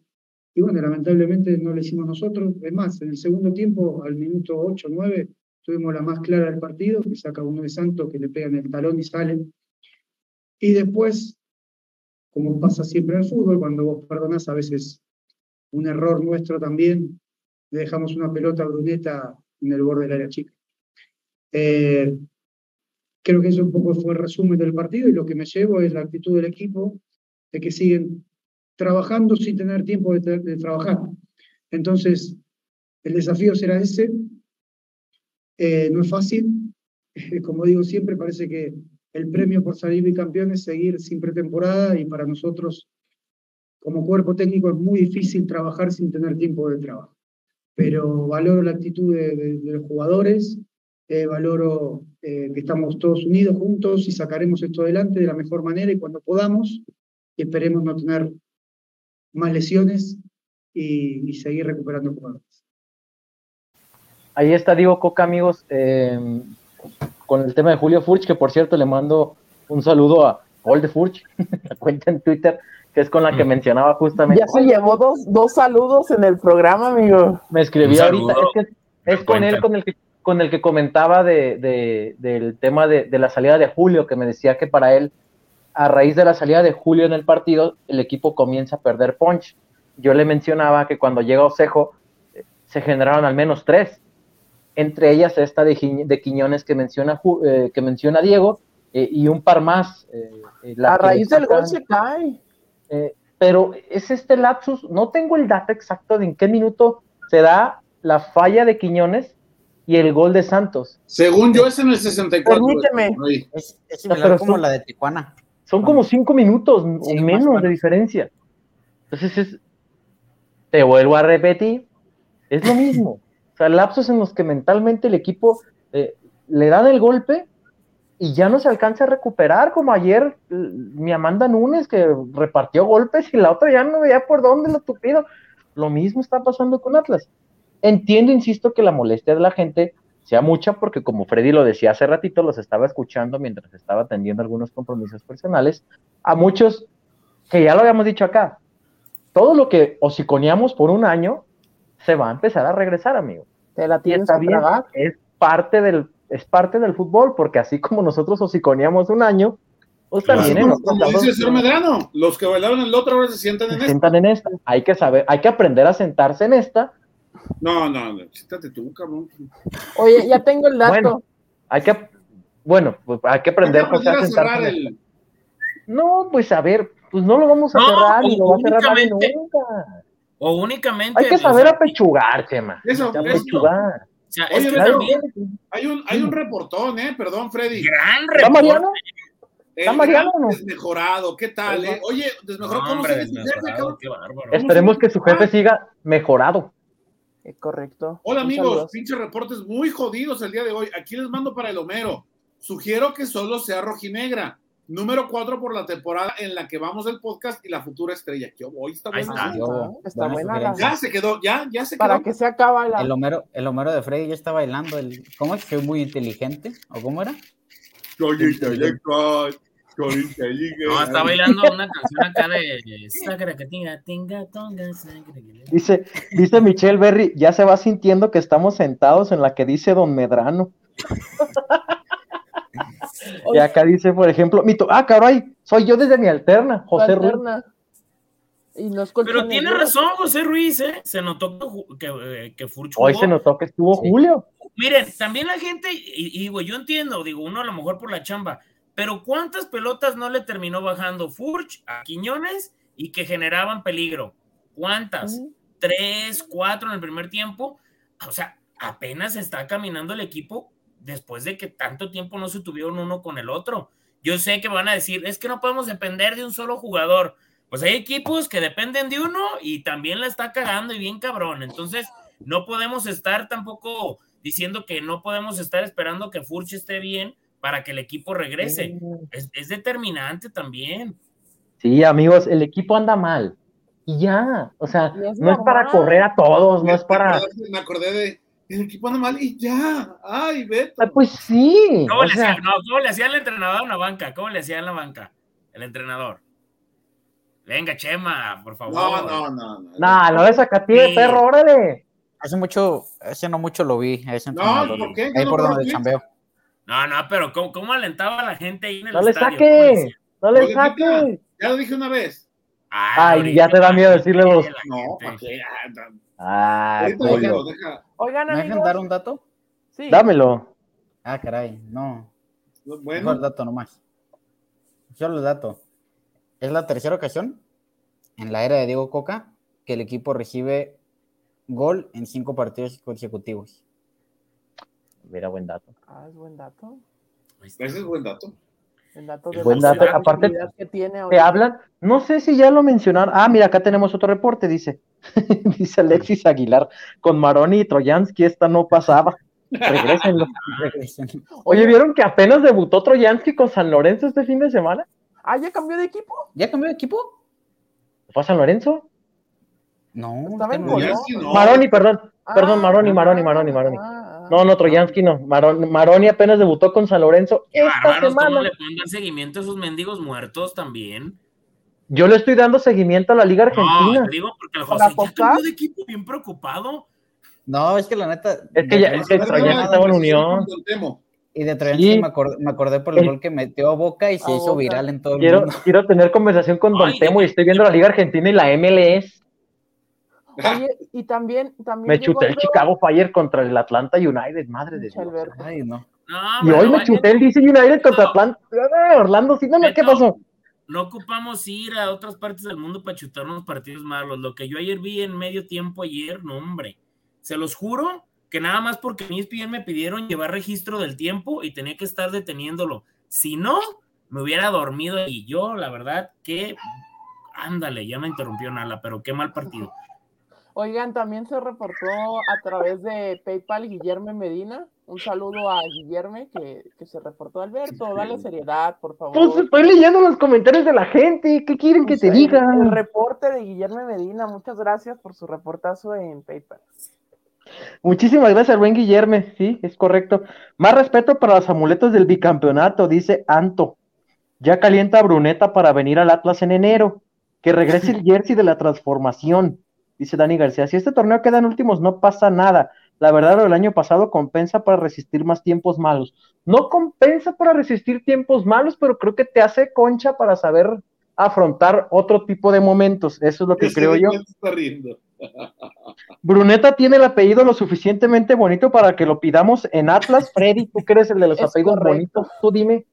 Y bueno, lamentablemente no lo hicimos nosotros. Es más, en el segundo tiempo, al minuto 8 o 9, tuvimos la más clara del partido, que saca uno de Santos, que le pega en el talón y sale. Y después, como pasa siempre en el fútbol, cuando vos perdonás a veces un error nuestro también, le dejamos una pelota Bruneta en el borde del área chica. Eh, creo que eso un poco fue el resumen del partido y lo que me llevo es la actitud del equipo de que siguen trabajando sin tener tiempo de, de trabajar. Entonces, el desafío será ese. Eh, no es fácil. (laughs) Como digo siempre, parece que el premio por salir bicampeón es seguir sin pretemporada y para nosotros, como cuerpo técnico, es muy difícil trabajar sin tener tiempo de trabajo. Pero valoro la actitud de, los jugadores, eh, valoro eh, que estamos todos unidos juntos y sacaremos esto adelante de la mejor manera y cuando podamos, y esperemos no tener más lesiones y, y seguir recuperando jugadores. Ahí está Diego Coca, amigos, eh, con el tema de Julio Furch, que por cierto le mando un saludo a Gol de Furch, (laughs) la cuenta en Twitter, que es con la que Mm. mencionaba justamente. Ya se llevó dos, dos saludos en el programa, amigo. Me escribió Un ahorita, es que es con él con el que con el que comentaba de, de- del tema de, de la salida de Julio, que me decía que para él, a raíz de la salida de Julio en el partido, el equipo comienza a perder punch. Yo le mencionaba que cuando llega Osejo, eh, se generaron al menos tres, entre ellas esta de, Quiñones que menciona, Ju- eh, que menciona Diego, eh, y un par más. eh, eh, la A raíz del gol se cae. eh, pero es este lapsus, no tengo el dato exacto de en qué minuto se da la falla de Quiñones y el gol de Santos. Según yo, es en el 64. Permíteme. Es, es similar Pero como son- la de Tijuana. Son como cinco minutos Sí, o menos de diferencia. Entonces es, te vuelvo a repetir, es lo mismo. Sea, lapsos en los que mentalmente el equipo eh, le dan el golpe y ya no se alcanza a recuperar, como ayer eh, mi Amanda Nunes que repartió golpes y la otra ya no veía por dónde lo tupido. Lo mismo está pasando con Atlas. Entiendo, insisto, que la molestia de la gente sea mucha porque como Freddy lo decía hace ratito, los estaba escuchando mientras estaba atendiendo algunos compromisos personales, a muchos que ya lo habíamos dicho acá, todo lo que hociconeamos por un año se va a empezar a regresar, amigo. Te la tienes que bien, tragar. es parte del es parte del fútbol, porque así como nosotros hociconeamos un año, pues Claro. también en Como, otros como lados dice el señor Medrano, los que bailaron el otro ahora se sientan se en esto. sientan en esta. Hay que saber, hay que aprender a sentarse en esta No, no, no, siéntate tú, cabrón. Oye, ya tengo el dato. Bueno, hay que, bueno, pues hay que aprender Hay que José, a sentarse cerrar en el- No, pues a ver, pues no lo vamos a No, cerrar y lo va a cerrar nunca. O únicamente. Hay que o saber sea, apechugar, Chema. Eso, eso. Apechugar. o sea, Oye, es que claro. también. Hay un, hay un reportón, ¿eh? Perdón, Freddy. Gran ¿Está reporte. Mariano? ¿Está Mariano gran o no? Desmejorado, ¿qué tal? eh? Oye, desmejorado, No, ¿cómo hombre, se. Esperemos que su jefe siga mejorado. Eh, correcto. Hola amigos, saludo. pinches reportes muy jodidos el día de hoy. Aquí les mando para el Homero. Sugiero que solo sea rojinegra. Número cuatro por la temporada en la que vamos el podcast y la futura estrella. ¿Qué hoy está Ahí bueno. está. Yo- Está buena buena la-. Ya se quedó, ya, ya se Para quedó. que se acaba la. El Homero, el Homero de Freddy ya está bailando. El, ¿Cómo es? Soy muy inteligente. ¿O cómo era? Soy intelectual, soy inteligente. No, está bailando una canción acá de Sacra que tinga, tinga, tonga, sacra que- Dice, dice Michelle Berry, ya se va sintiendo que estamos sentados en la que dice Don Medrano. (laughs) Y acá dice, por ejemplo, Mito, ah, caray, soy yo desde mi alterna, José Ruiz. Y no Pero tiene razón José Ruiz, ¿eh? Se notó que, eh, que Furch Hoy se notó que estuvo Sí. Julio. Miren, también la gente, y, y digo, yo entiendo, digo, uno a lo mejor por la chamba, pero ¿cuántas pelotas no le terminó bajando Furch a Quiñones y que generaban peligro? ¿Cuántas? Tres, cuatro en el primer tiempo. O sea, apenas está caminando el equipo después de que tanto tiempo no se tuvieron uno con el otro. Yo sé que van a decir, es que no podemos depender de un solo jugador. Pues hay equipos que dependen de uno y también la está cagando y bien cabrón. Entonces, no podemos estar tampoco diciendo que no podemos estar esperando que Furch esté bien para que el equipo regrese. Es, es determinante también. Sí, amigos, el equipo anda mal. Y ya, o sea, no es para correr a todos, no es para... Me acordé de. El equipo anda mal y ya. Ay, Beto. Ah, Pues sí, ¿Cómo, o le, sea, hacía, no, ¿Cómo le hacía el entrenador en la banca? ¿Cómo le hacía en la banca? El entrenador. Venga, Chema, por favor. No, no, no. no. nah, lo de Zacatí de Sí. perro, órale. Hace mucho, ese no mucho lo vi. a Ese No. ¿por qué? Ahí ¿No por donde chambeo. No, no, pero ¿cómo, cómo alentaba a la gente ahí en el No le estadio? saque. ¿Cómo le decía? No le saque. Ya lo dije una vez. Ay, ahorita ya te da miedo decirle los- No. ¿para qué? Ah, deja. Oigan, ¿Me dejan dar un dato? Sí. Dámelo. Ah, caray, no. Mejor Bueno, dato nomás. Solo el dato. Es la tercera ocasión en la era de Diego Coca que el equipo recibe gol en cinco partidos consecutivos. Mira, buen dato. Ah, es buen dato. Ese es buen dato. El dato de Buen la dato. Aparte, que tiene Te hablan, no sé si ya lo mencionaron. Ah, mira, acá tenemos otro reporte, dice. (laughs) dice Alexis Aguilar. Con Maroni y Troyansky esta no pasaba. Regrésenlo. (laughs) Oye, ¿vieron que apenas debutó Troyansky con San Lorenzo este fin de semana? Ah, ya cambió de equipo. ¿Ya cambió de equipo? ¿Fue a San Lorenzo? No. Estaba en. Maroni, perdón. Perdón, Ah, Maroni, Maroni, Maroni, Maroni. ah, No, no, Troyansky no. Maroni, Maroni apenas debutó con San Lorenzo Qué esta bárbaros, ¿cómo semana. le pueden dar seguimiento a esos mendigos muertos también? Yo le estoy dando seguimiento a la Liga Argentina. No, te digo porque el ¿Para José ya de equipo bien preocupado. No, es que la neta. Es que ya- es que Troyano estaba en Unión. Y de Sí. sí me, acordé, me acordé por el El- gol que metió a Boca y se A hizo Boca. viral en todo el Quiero, mundo. quiero tener conversación con Don Ay, Temo y estoy viendo la Liga Argentina y la MLS. Oye, (laughs) y también, también Me chuté el otro- Chicago Fire contra el Atlanta United, madre de Dios. Ay, no. No, Y hoy me chuté el DC United contra Atlanta. Orlando, sí, no, no, ¿qué pasó? no ocupamos ir a otras partes del mundo para chutarnos partidos malos. Lo que yo ayer vi en medio tiempo ayer, no hombre. Se los juro que nada más porque en ESPN me pidieron llevar registro del tiempo y tenía que estar deteniéndolo. Si no, me hubiera dormido y yo, la verdad, que ándale, ya no interrumpió nada, pero qué mal partido. Oigan, también se reportó a través de PayPal Guillermo Medina. Un saludo a Guillermo que, que se reportó. Alberto, dale seriedad, por favor. Pues estoy leyendo los comentarios de la gente. ¿Qué quieren que Pues, te diga? El reporte de Guillermo Medina. Muchas gracias por su reportazo en PayPal. Muchísimas gracias buen Guillermo, sí, es correcto. Más respeto para los amuletos del bicampeonato, dice Anto. Ya calienta a Bruneta para venir al Atlas en enero. Que regrese el (laughs) jersey de la transformación, dice Dani García. Si este torneo queda en últimos, no pasa nada. La verdad, lo del año pasado compensa para resistir más tiempos malos. No compensa para resistir tiempos malos, pero creo que te hace concha para saber afrontar otro tipo de momentos. Eso es lo que Ese creo yo. está riendo. (laughs) Bruneta tiene el apellido lo suficientemente bonito para que lo pidamos en Atlas. Freddy, tú que eres el de los Es apellidos correcto. bonitos, tú dime.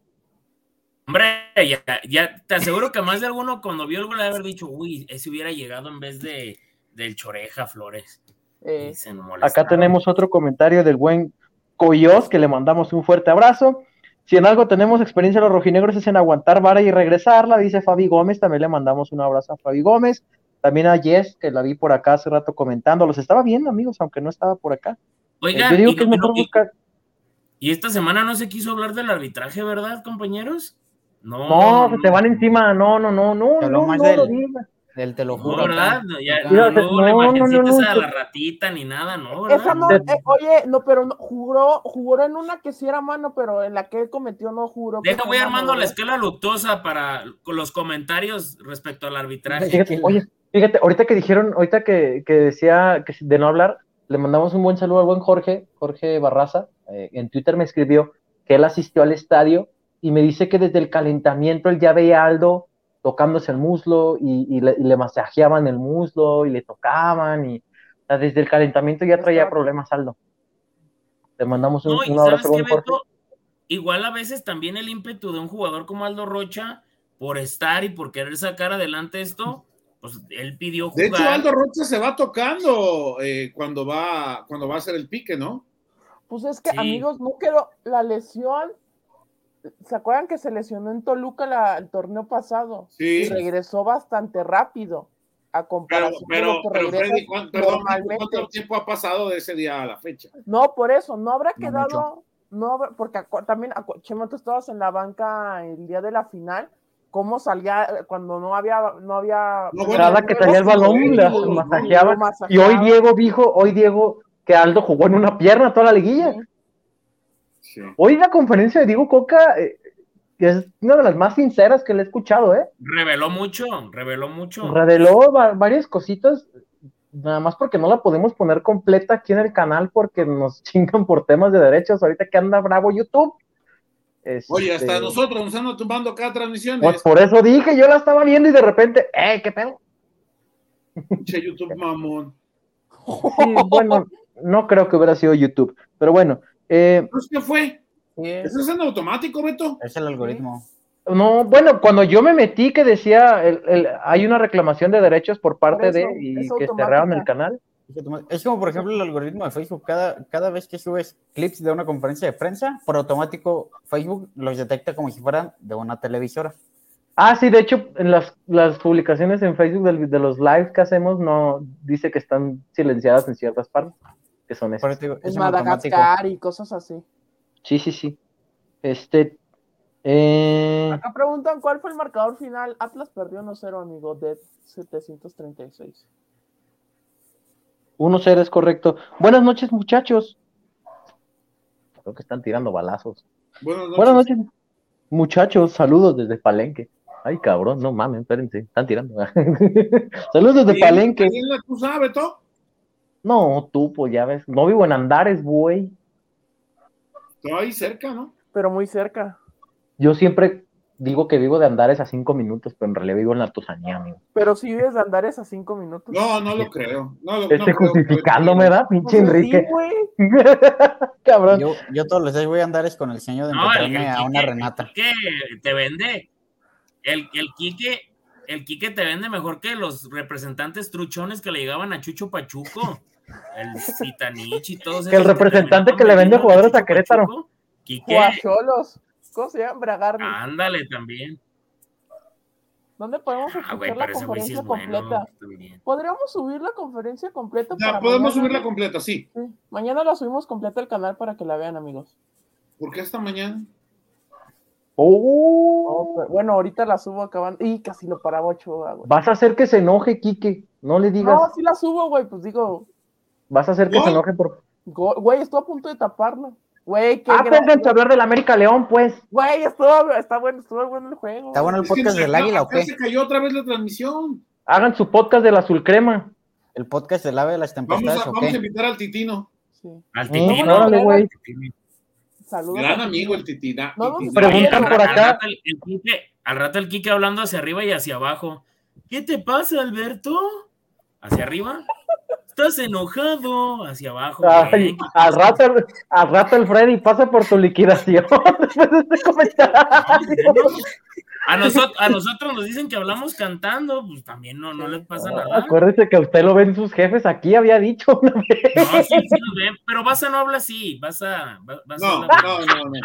Hombre, ya, ya te aseguro que más de alguno cuando vio el gol de haber dicho, uy, ese hubiera llegado en vez de del Choreja Flores. Eh, Acá tenemos otro comentario del buen Coyos, que le mandamos un fuerte abrazo. Si en algo tenemos experiencia los rojinegros es en aguantar vara y regresarla, dice Fabi Gómez. También le mandamos un abrazo a Fabi Gómez. También a Jess, que la vi por acá hace rato comentando. Los estaba viendo, amigos, aunque no estaba por acá. Oiga, Yo digo y, que es no- mejor y- buscar. y esta semana no se quiso hablar del arbitraje, ¿verdad, compañeros? No, No, se te van encima. No, no, no, no, no, más no del- lo Del te lo No, juro. acá. ¿verdad? No, ya, no, la no, no, imagencita no, no, esa de no. la ratita ni nada, ¿no? ¿verdad? esa no, eh, oye, no, pero no, juró, juró en una que sí era mano, pero en la que él cometió no juró. que Deja, voy mano, armando la escala luctuosa para los comentarios respecto al arbitraje. Fíjate, oye, fíjate, ahorita que dijeron, ahorita que, que decía que de no hablar, le mandamos un buen saludo al buen Jorge, Jorge Barraza. eh, en Twitter me escribió que él asistió al estadio y me dice que desde el calentamiento él ya veía a Aldo tocándose el muslo y, y le, y le masajeaban el muslo y le tocaban y o sea, desde el calentamiento ya traía problemas Aldo. Le mandamos un, No, y un sabes abrazo, qué. Beto, igual a veces también el ímpetu de un jugador como Aldo Rocha por estar y por querer sacar adelante esto, pues él pidió De jugar. hecho, Aldo Rocha se va tocando eh, cuando va cuando va a hacer el pique, ¿no? Pues es que, Sí. amigos, no quedó la lesión. ¿Se acuerdan que se lesionó en Toluca la- el torneo pasado? Sí. Y regresó bastante rápido. A comparación pero, de lo que pero Freddy, ¿cuán- perdón, normalmente. ¿cuánto tiempo ha pasado de ese día a la fecha? No, por eso, no habrá No quedado, no habrá- porque acu- también, acu- Chema, tú estabas en la banca el día de la final, cómo salía cuando no había, no había... No, bueno, Cada que salía el balón, le masajeaban. Y hoy Diego dijo, hoy Diego, que Aldo jugó en una pierna toda la liguilla. Sí. Hoy la conferencia de Diego Coca eh, es una de las más sinceras que le he escuchado, ¿eh? Reveló mucho, reveló mucho. Reveló va- varias cositas, nada más porque no la podemos poner completa aquí en el canal porque nos (laughs) chingan por temas de derechos. Ahorita que anda bravo YouTube. Oye, hasta Este, nosotros nos andan tumbando cada transmisión. Pues por eso dije, yo la estaba viendo y de repente, ¡eh, qué pedo! Pinche YouTube mamón. Sí, bueno, no creo que hubiera sido YouTube, pero bueno. Eh, ¿Pues qué fue? ¿Eso es en automático, Beto? es el algoritmo. No, bueno, cuando yo me metí que decía, el- el- hay una reclamación de derechos por parte Por eso, de, y es que automática. cerraron el canal. Es como, por ejemplo, el algoritmo de Facebook. Cada, cada vez que subes clips de una conferencia de prensa, por automático Facebook los detecta como si fueran de una televisora. Ah, sí, de hecho, en las, las publicaciones en Facebook de, los lives que hacemos, no dice que están silenciadas en ciertas partes, que son esas. digo, es en automático. Madagascar y cosas así. Sí, sí, sí. Este, eh, Acá preguntan cuál fue el marcador final. Atlas perdió 1-0, amigo, de 736. 1-0 es correcto. Buenas noches, muchachos. Creo que están tirando balazos. Buenas noches. Buenas noches, muchachos. Saludos desde Palenque. Ay, cabrón, no mames, espérense, están tirando. (laughs) Saludos desde Sí, Palenque. ¿Tú sabes, todo? No, tú, pues ya ves. No vivo en Andares, güey. Todo ahí cerca, ¿no? Pero muy cerca. Yo siempre digo que vivo de Andares a cinco minutos, pero en realidad vivo en la Tusanía, amigo. Pero si vives de Andares a cinco minutos. No, no lo creo. No, lo- no Este creo. justificándome, ¿verdad? Pues Pinche sí, Enrique. güey. (laughs) Cabrón. Yo, yo todos los días voy a andar es con el sueño de No, el, el encontrarme a una Renata. el Quique te vende. El, el Quique, el Quique te vende mejor que los representantes truchones que le llegaban a Chucho Pachuco. El Zitanich y todos Que el representante que le vende jugadores a Querétaro. Guacholos. ¿Cómo se llama? Bragarni. ándale también. ¿Dónde podemos Ah, escuchar la sí conferencia es completa? ¿Podríamos subir la conferencia completa? Ya, para podemos mañana? subirla completa, sí. Sí. Mañana la subimos completa al canal para que la vean, amigos. ¿Por qué esta mañana? Oh, Oh, bueno, ahorita la subo acabando. Y casi lo paraba Ochoa, güey. vas a hacer que se enoje, Quique. No le digas. No, sí la subo, güey. Pues digo, Vas a hacer que se enoje por. güey, estuvo a punto de taparlo. Güey, qué Ah, pónganse a hablar del América León, pues. Güey, estuvo, está bueno, estuvo bueno el juego. ¿Está bueno el podcast del Águila o qué? Se cayó otra vez la transmisión. Hagan su podcast del azul crema. ¿El podcast del ave de las Vamos tempestades a, o vamos a invitar al Titino. Sí. Al Mm, Titino. órale, güey. Saludos. Gran a- amigo el Titina. No, no. Preguntan Al por acá. Al rato el, el Quique, al rato el Quique hablando hacia arriba y hacia abajo. ¿Qué te pasa, Alberto? ¿Hacia arriba? ¿Estás enojado? Hacia abajo. Ay, al, rato, al rato el Freddy pasa por tu liquidación (laughs) después de este comentario. A, nosotros, a nosotros nos dicen que hablamos cantando, pues también no, no les pasa nada. Acuérdese que a usted lo ven sus jefes, aquí había dicho una vez. No, sí, sí nos ven, pero Baza no habla así, Baza, Ba- Baza No, no, no, no.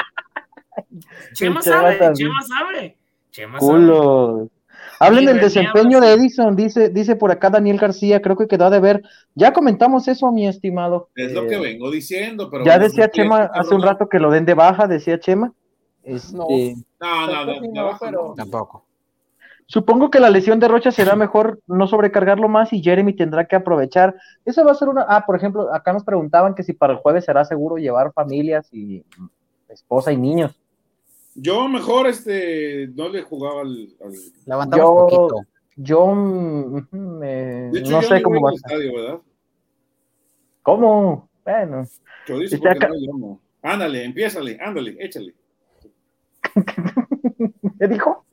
Chema Chema sabe. Chema sabe. Chema sabe. Culo. Hablen del desempeño de. Edison, dice, dice por acá Daniel García, creo que quedó a deber. Ya comentamos eso, mi estimado. Es lo Eh, que vengo diciendo, pero. Ya decía Chema hace un rato que lo den de baja, decía Chema. Este, No. No, no, no, de pero- no. Tampoco. Supongo que la lesión de Rocha será mejor no sobrecargarlo más y Jeremy tendrá que aprovechar. Eso va a ser una. Ah, por ejemplo, acá nos preguntaban que si para el jueves será seguro llevar familias y esposa y niños. Yo mejor este no le jugaba al. al- Levantamos Yo- poquito. Yo me- hecho, no yo sé cómo voy va a estadio, ¿verdad? ¿Cómo? Bueno, Chorizo Está porque acá. no le llamo. Ándale, empiézale, ándale, échale. (laughs) ¿qué dijo?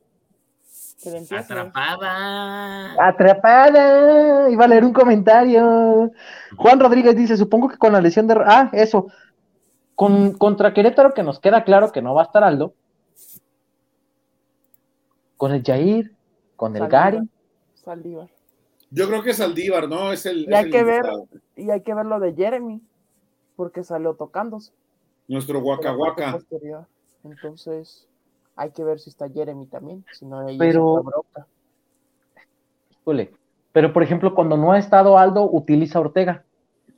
Atrapada. Atrapada. Iba a leer un comentario. Juan Rodríguez dice, supongo que con la lesión de... Ah, eso. Con, contra Querétaro, que nos queda claro que no va a estar Aldo. Con el Jair, con el Saldívar. Gary. Saldívar. Yo creo que Saldívar, ¿no? Es el. Y hay es el que ver. Y hay que ver lo de Jeremy. Porque salió tocándose. Nuestro posterior. Entonces, hay que ver si está Jeremy también. Si no, es Pero-. Híjole. Pero, por ejemplo, cuando no ha estado Aldo, utiliza a Ortega.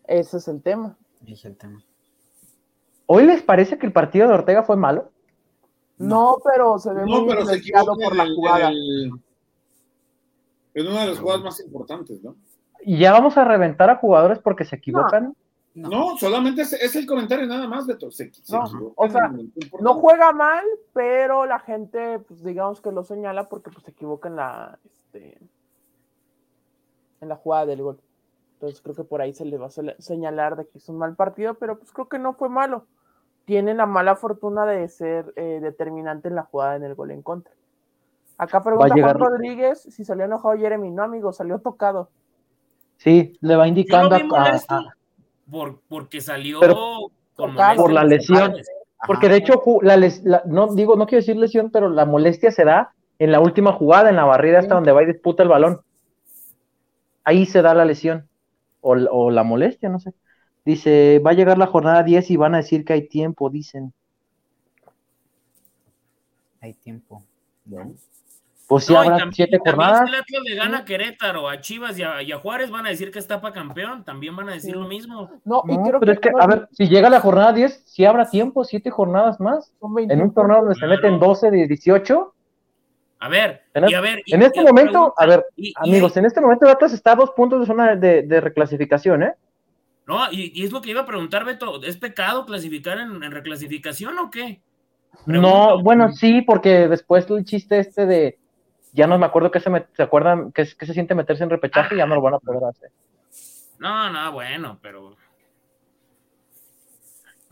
Ese es el tema. Dije el tema. ¿Hoy les parece que el partido de Ortega fue malo? No, pero se ve No, muy pero se por en, la el- jugada. en el- en una de las jugadas más importantes, ¿no? Y ya vamos a reventar a jugadores porque se equivocan. No. No, solamente es, es el comentario nada más, Beto. Se, se No, o sea. No juega mal, pero la gente, pues digamos que lo señala porque pues se equivoca en la, este, en la jugada del gol. Entonces creo que por ahí se le va a señalar de que es un mal partido, pero pues creo que no fue malo. Tiene la mala fortuna de ser eh, determinante en la jugada en el gol en contra. Acá pregunta llegar- Juan Rodríguez si salió enojado Jeremy. No, amigo, salió tocado. Sí, le va indicando a- a- por, porque salió Pero- con Por la lesión. Porque de hecho, la les- la- no digo, no quiero decir lesión, pero la molestia se da en la última jugada, en la barrida hasta Sí. donde va y disputa el balón. Ahí se da la lesión. O la molestia, no sé. Dice, va a llegar la jornada 10 y van a decir que hay tiempo, dicen. Hay tiempo. Pues sí No, habrá también- siete jornadas. Si el Atlas le gana a Querétaro, a Chivas y a, y a Juárez van a decir que está para campeón, también van a decir Sí. lo mismo. No, y No, creo pero es que, no- a ver, si llega la jornada 10, sí habrá tiempo, siete jornadas más. son En 21 un torneo donde se meten 12 de 18. A ver, En, y a ver. y- en este y momento, pregunta, a ver, y- y- amigos, en este momento el Atlas está a dos puntos de zona de, de reclasificación, ¿eh? No, y, y es lo que iba a preguntar, Beto. ¿Es pecado clasificar en, en reclasificación o qué? No, bueno, sí, porque después el chiste este de ya no me acuerdo que se, me, se acuerdan que, que se siente meterse en repechaje y ya no lo van a poder hacer. No, no, bueno, pero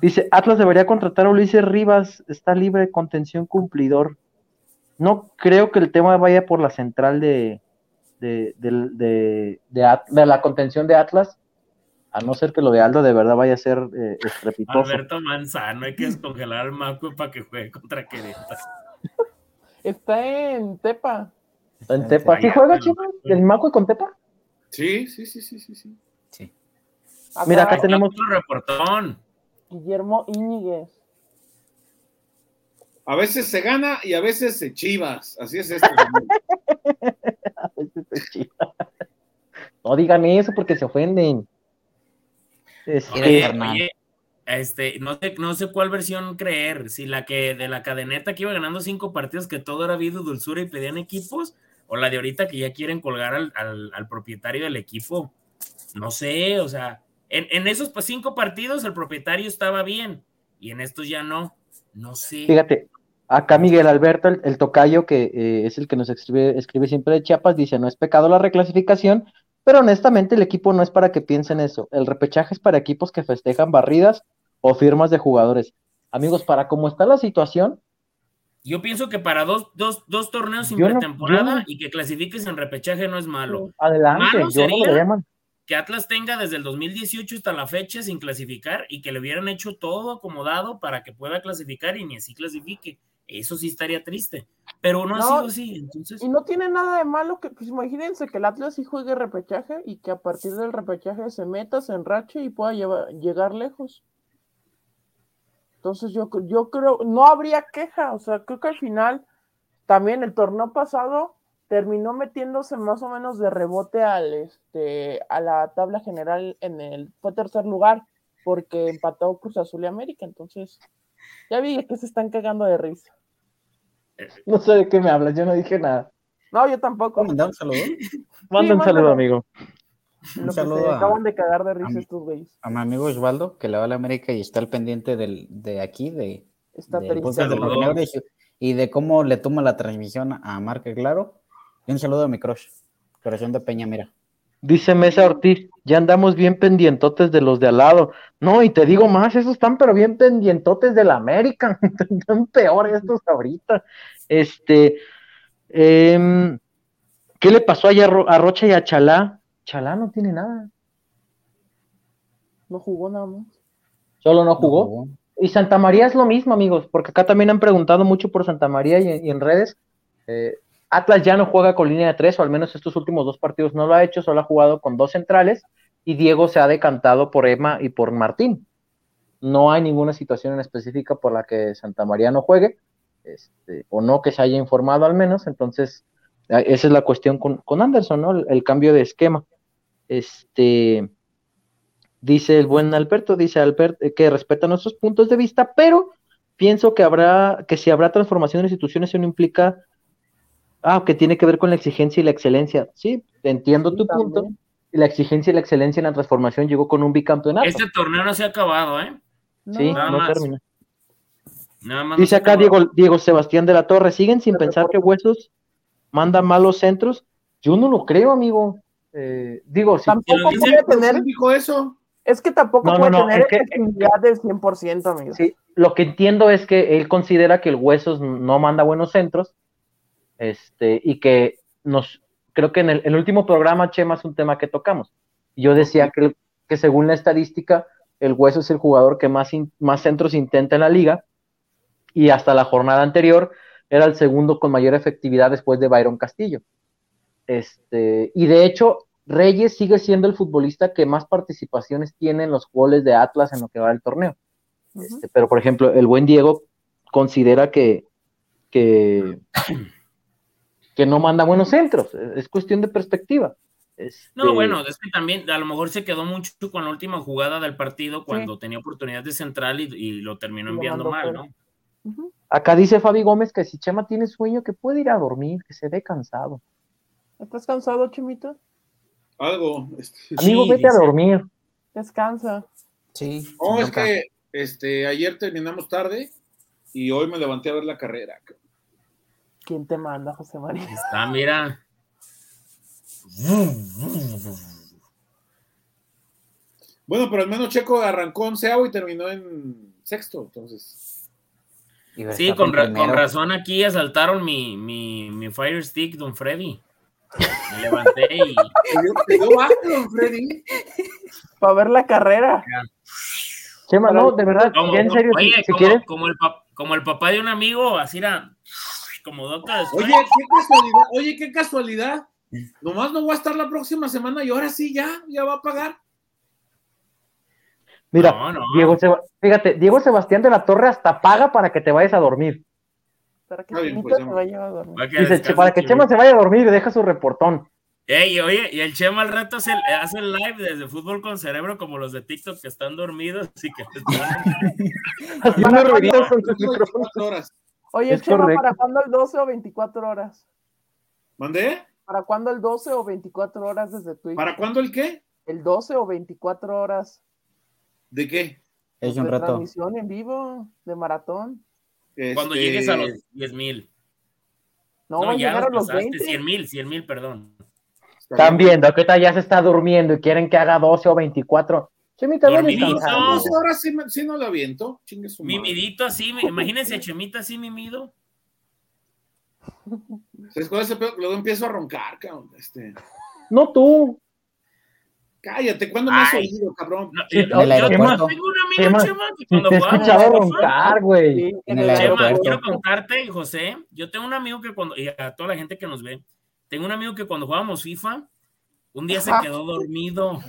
Dice, Atlas debería contratar a Ulises Rivas, está libre de contención cumplidor. No creo que el tema vaya por la central de, de, de- de de la contención de Atlas, a no ser que lo de Aldo de verdad vaya a ser eh, estrepitoso. Alberto Manzano, hay que descongelar al Maco para que juegue contra Querétaro. Está en Tepa. En Tepa. ¿Sí juega, chico? ¿El Maco y con Tepa? Sí, sí, sí, sí, sí. sí. Sí. Mira, acá está tenemos- otro reportón. Guillermo Íñiguez. A veces se gana y a veces se chivas. Así es esto. (laughs) No digan eso porque se ofenden. Este, Oye, Hernán. oye, este, no sé, no sé cuál versión creer, si la que de la cadeneta que iba ganando cinco partidos, que todo era vida dulzura y pedían equipos, o la de ahorita que ya quieren colgar al, al- al propietario del equipo. No sé, o sea, en, en esos cinco partidos el propietario estaba bien, y en estos ya no. No sé. Fíjate, acá Miguel Alberto, el, el tocayo, que eh, es el que nos escribe, escribe siempre de Chiapas, dice, no es pecado la reclasificación, pero honestamente el equipo no es para que piensen eso. El repechaje es para equipos que festejan barridas o firmas de jugadores. Amigos, para cómo está la situación, Yo pienso que para dos, dos, dos torneos sin pretemporada no- y que clasifiques en repechaje no es malo. adelante, Malo yo no lo que Atlas tenga desde el 2018 hasta la fecha sin clasificar y que le hubieran hecho todo acomodado para que pueda clasificar y ni así clasifique. Eso sí estaría triste, pero no, ha sido así, entonces Y no tiene nada de malo que, pues imagínense que el Atlas sí juegue repechaje y que a partir del repechaje se meta, se enrache y pueda llevar- llegar lejos. Entonces yo, yo creo, no habría queja, o sea, creo que al final también el torneo pasado terminó metiéndose más o menos de rebote al este a la tabla general en el fue tercer lugar porque empató Cruz Azul y América, entonces ya vi que se están cagando de risa. (laughs) No sé de qué me hablas, yo no dije nada. No, yo tampoco. ¿Puedo mandar un saludo? (laughs) Manda un saludo, amigo. Lo Un que saludo se a- acaban de cagar de risa a- estos güeyes. A mi amigo Osvaldo, que le va a la América y está al pendiente del, de aquí, de, Está del triste. de y de cómo le toma la transmisión a Marca Claro. Y un saludo a mi crush, Corazón de Peña, mira. Dice Mesa Ortiz, ya andamos bien pendientotes de los de al lado. No, y te digo más, esos están pero bien pendientotes de la América. (laughs) Están peores estos ahorita. Este, em, ¿qué le pasó a, Ro- a Rocha y a Chalá? Chalá no tiene nada, No jugó nada más. solo no jugó. Y Santa María es lo mismo, amigos, porque acá también han preguntado mucho por Santa María y, y en redes. Eh, Atlas ya no juega con línea de tres, o al menos estos últimos dos partidos no lo ha hecho, solo ha jugado con dos centrales y Diego se ha decantado por Emma y por Martín. No hay ninguna situación en específica por la que Santa María no juegue, este, o no que se haya informado al menos, entonces esa es la cuestión con, con Anderson, ¿no? El, cambio de esquema. Este, dice el buen Alberto, dice Albert eh, que respeta nuestros puntos de vista, pero pienso que habrá, que si habrá transformación de instituciones, eso no implica, ah, que tiene que ver con la exigencia y la excelencia. Sí, entiendo Sí, tu punto. también. La exigencia y la excelencia en la transformación llegó con un bicampeonato. este torneo no se ha acabado, ¿eh? sí, nada no más. termina. Nada más no Dice acá. Diego, Diego Sebastián de la Torre, ¿siguen sin pensar que Huesos manda malos centros? Yo no lo creo, amigo. Eh, digo, si Tampoco puede tener, ¿Quién dijo eso? es que tampoco No, no, puede no, tener es que- efectividad del 100%, amigo. Sí, lo que entiendo es que él considera que el Huesos no manda buenos centros, este, y que nos, creo que en el, el último programa, Chema, es un tema que tocamos. Yo decía que, que según la estadística, el Hueso es el jugador que más, in- más centros intenta en la liga, y hasta la jornada anterior era el segundo con mayor efectividad después de Byron Castillo. Este, y de hecho, Reyes sigue siendo el futbolista que más participaciones tiene en los goles de Atlas en lo que va del torneo. Este, pero, por ejemplo, el buen Diego considera que, que, (clears throat) que no manda buenos centros. Es cuestión de perspectiva. Este, No, bueno, es que también a lo mejor se quedó mucho con la última jugada del partido cuando tenía oportunidad de central y, y lo terminó lo enviando mal, fuera. ¿no? Acá dice Fabi Gómez que si Chema tiene sueño, que puede ir a dormir, que se ve cansado. ¿Estás cansado, Chimito? Algo. este, Amigo, Sí, vete a dormir. Descansa. Sí. No, es que este, ayer terminamos tarde y hoy me levanté a ver la carrera. ¿Quién te manda, José Ahí María? está, mira. Bueno, pero al menos Checo arrancó onceavo y terminó en sexto, entonces. Sí, con, ra- con primero. razón aquí asaltaron mi, mi, mi Fire Stick, don Freddy. Me levanté y (laughs) dio bajo, don Freddy. Para ver la carrera. Chema, no, de verdad, como, ya en serio, oye, si, como, quieres, como el como el papá de un amigo, así era como Doctor Oye, Strange. qué casualidad, oye, qué casualidad. Nomás no voy a estar la próxima semana y ahora sí ya, ya va a pagar. mira, No, no. Diego fíjate, Diego Sebastián de la Torre hasta paga para que te vayas a dormir. Para que bien, pues, se ya. vaya a dormir. Para que Dice, descanse, para que Chema. Se vaya a dormir y deja su reportón. Ey, oye, y el Chema al rato hace, hace el live desde fútbol con cerebro como los de TikTok que están dormidos y que les ponen- Haciendo ruiditos con sus micrófonos. 24 horas. Oye, Es Chema, correcto. ¿para cuándo el 12 o 24 horas? ¿Mandé? ¿Para cuándo el 12 o 24 horas desde Twitch? ¿Para cuándo el qué? El 12 o 24 horas ¿De qué? Es un de reto. transmisión en vivo de maratón. cuando Este, llegues a los 10 mil. No, No, ya los los pasaste, 20. 100 mil, 100 mil, perdón. está Están viendo que ahorita ya se está durmiendo y quieren que haga 12 o 24. Chemita, Dormidito. horas sí, me- sí no lo aviento. Chingue su madre. Mimidito así, imagínense a Chemita así mimido. ¿Sabes cuál es el peor? Luego empiezo a roncar, cabrón. Este, No tú. cállate, ¿cuándo me has oído, cabrón? No, Sí, yo, yo tengo un amigo, Chema, Chema, que cuando te he jugábamos escuchado FIFA, roncar, güey. Chema, quiero contarte, José, yo tengo un amigo que cuando, y a toda la gente que nos ve, tengo un amigo que cuando jugábamos FIFA, un día se quedó dormido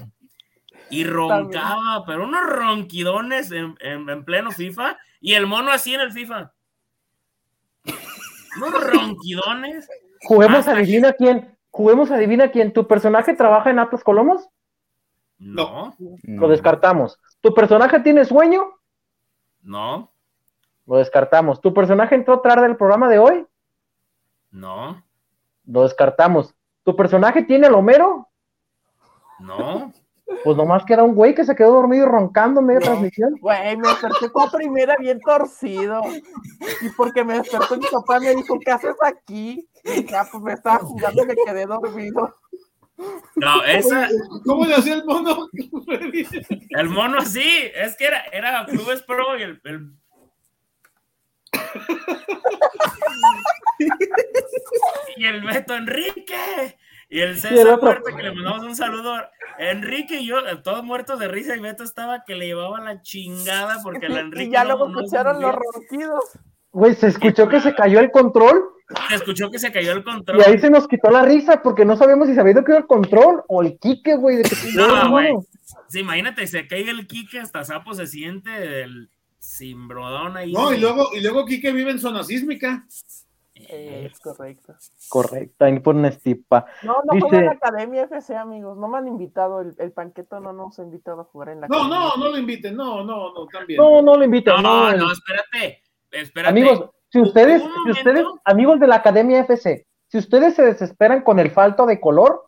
y roncaba, pero unos ronquidones en, en- en pleno FIFA, y el mono así en el FIFA. Unos (laughs) ronquidones. Juguemos Hasta adivina quién. Juguemos adivina quién. ¿Tu personaje trabaja en Atlas Colomos? No, No. Lo descartamos. ¿Tu personaje tiene sueño? no, Lo descartamos. ¿Tu personaje entró tarde al programa de hoy? no, Lo descartamos. ¿Tu personaje tiene el Homero? no. Pues nomás queda un güey que se quedó dormido y roncando en medio de No. transmisión. Güey, me desperté y media bien torcido. Y porque me despertó mi papá me dijo, ¿qué haces aquí? Y ya, pues me estaba jugando y me quedé dormido. No, esa, ¿Cómo le hacía el mono? (laughs) el mono así, es que era, era Clubes Pro y el, el- (laughs) y el Beto Enrique y el Y el César otro. Muerto que le mandamos un saludo Enrique y yo eh, todos muertos de risa y Beto estaba que le llevaba la chingada porque la (laughs) Enrique y ya luego no escucharon los ronquidos. Güey, se escuchó que se cayó el control se escuchó que se cayó el y control ahí se nos quitó la risa porque no sabíamos si se había ido que era el control o el Quique, güey. De que (laughs) se No, güey. Sí, imagínate se cae el Quique hasta sapo se siente el cimbrodón ahí No, y luego, y luego Quique vive en zona sísmica. Eh, es correcto. Correcto, ahí por una estipa. No, no Dice- juega en la Academia FC, amigos. No me han invitado. El, el Panqueto no nos ha invitado a jugar en la No, Academia. no, no lo inviten, no, no, no, también. No, no lo inviten. no, no, espérate espérate Amigos, si ustedes, si ustedes, amigos de la Academia FC, si ustedes se desesperan con el falto de color,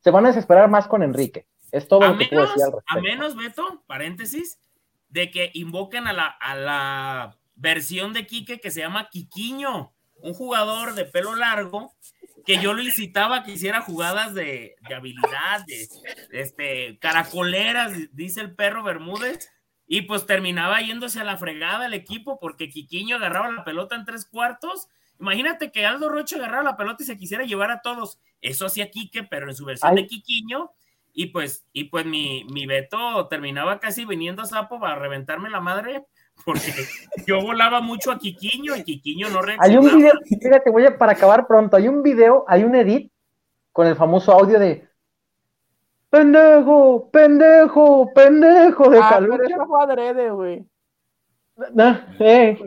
se van a desesperar más con Enrique. Es todo a lo que puedo decir al a respecto. menos, Beto, paréntesis, de que invoquen a la, a la versión de Quique que se llama Quiquiño, un jugador de pelo largo que yo lo incitaba a que hiciera jugadas de, de habilidad, de este, caracoleras, dice el perro Bermúdez, y pues terminaba yéndose a la fregada el equipo porque Quiquiño agarraba la pelota en tres cuartos. Imagínate que Aldo Rocha agarrara la pelota y se quisiera llevar a todos. Eso hacía Quique, pero en su versión Ay. de Quiquiño. Y pues, y pues mi, mi Beto terminaba casi viniendo a Sapo para reventarme la madre, porque yo volaba mucho a Quiquiño y Quiquiño no Hay reaccionaba. un video, fíjate, voy a, para acabar pronto, hay un video, hay un edit con el famoso audio de pendejo, pendejo, pendejo de Ah, eso fue adrede, güey. Nah, eh,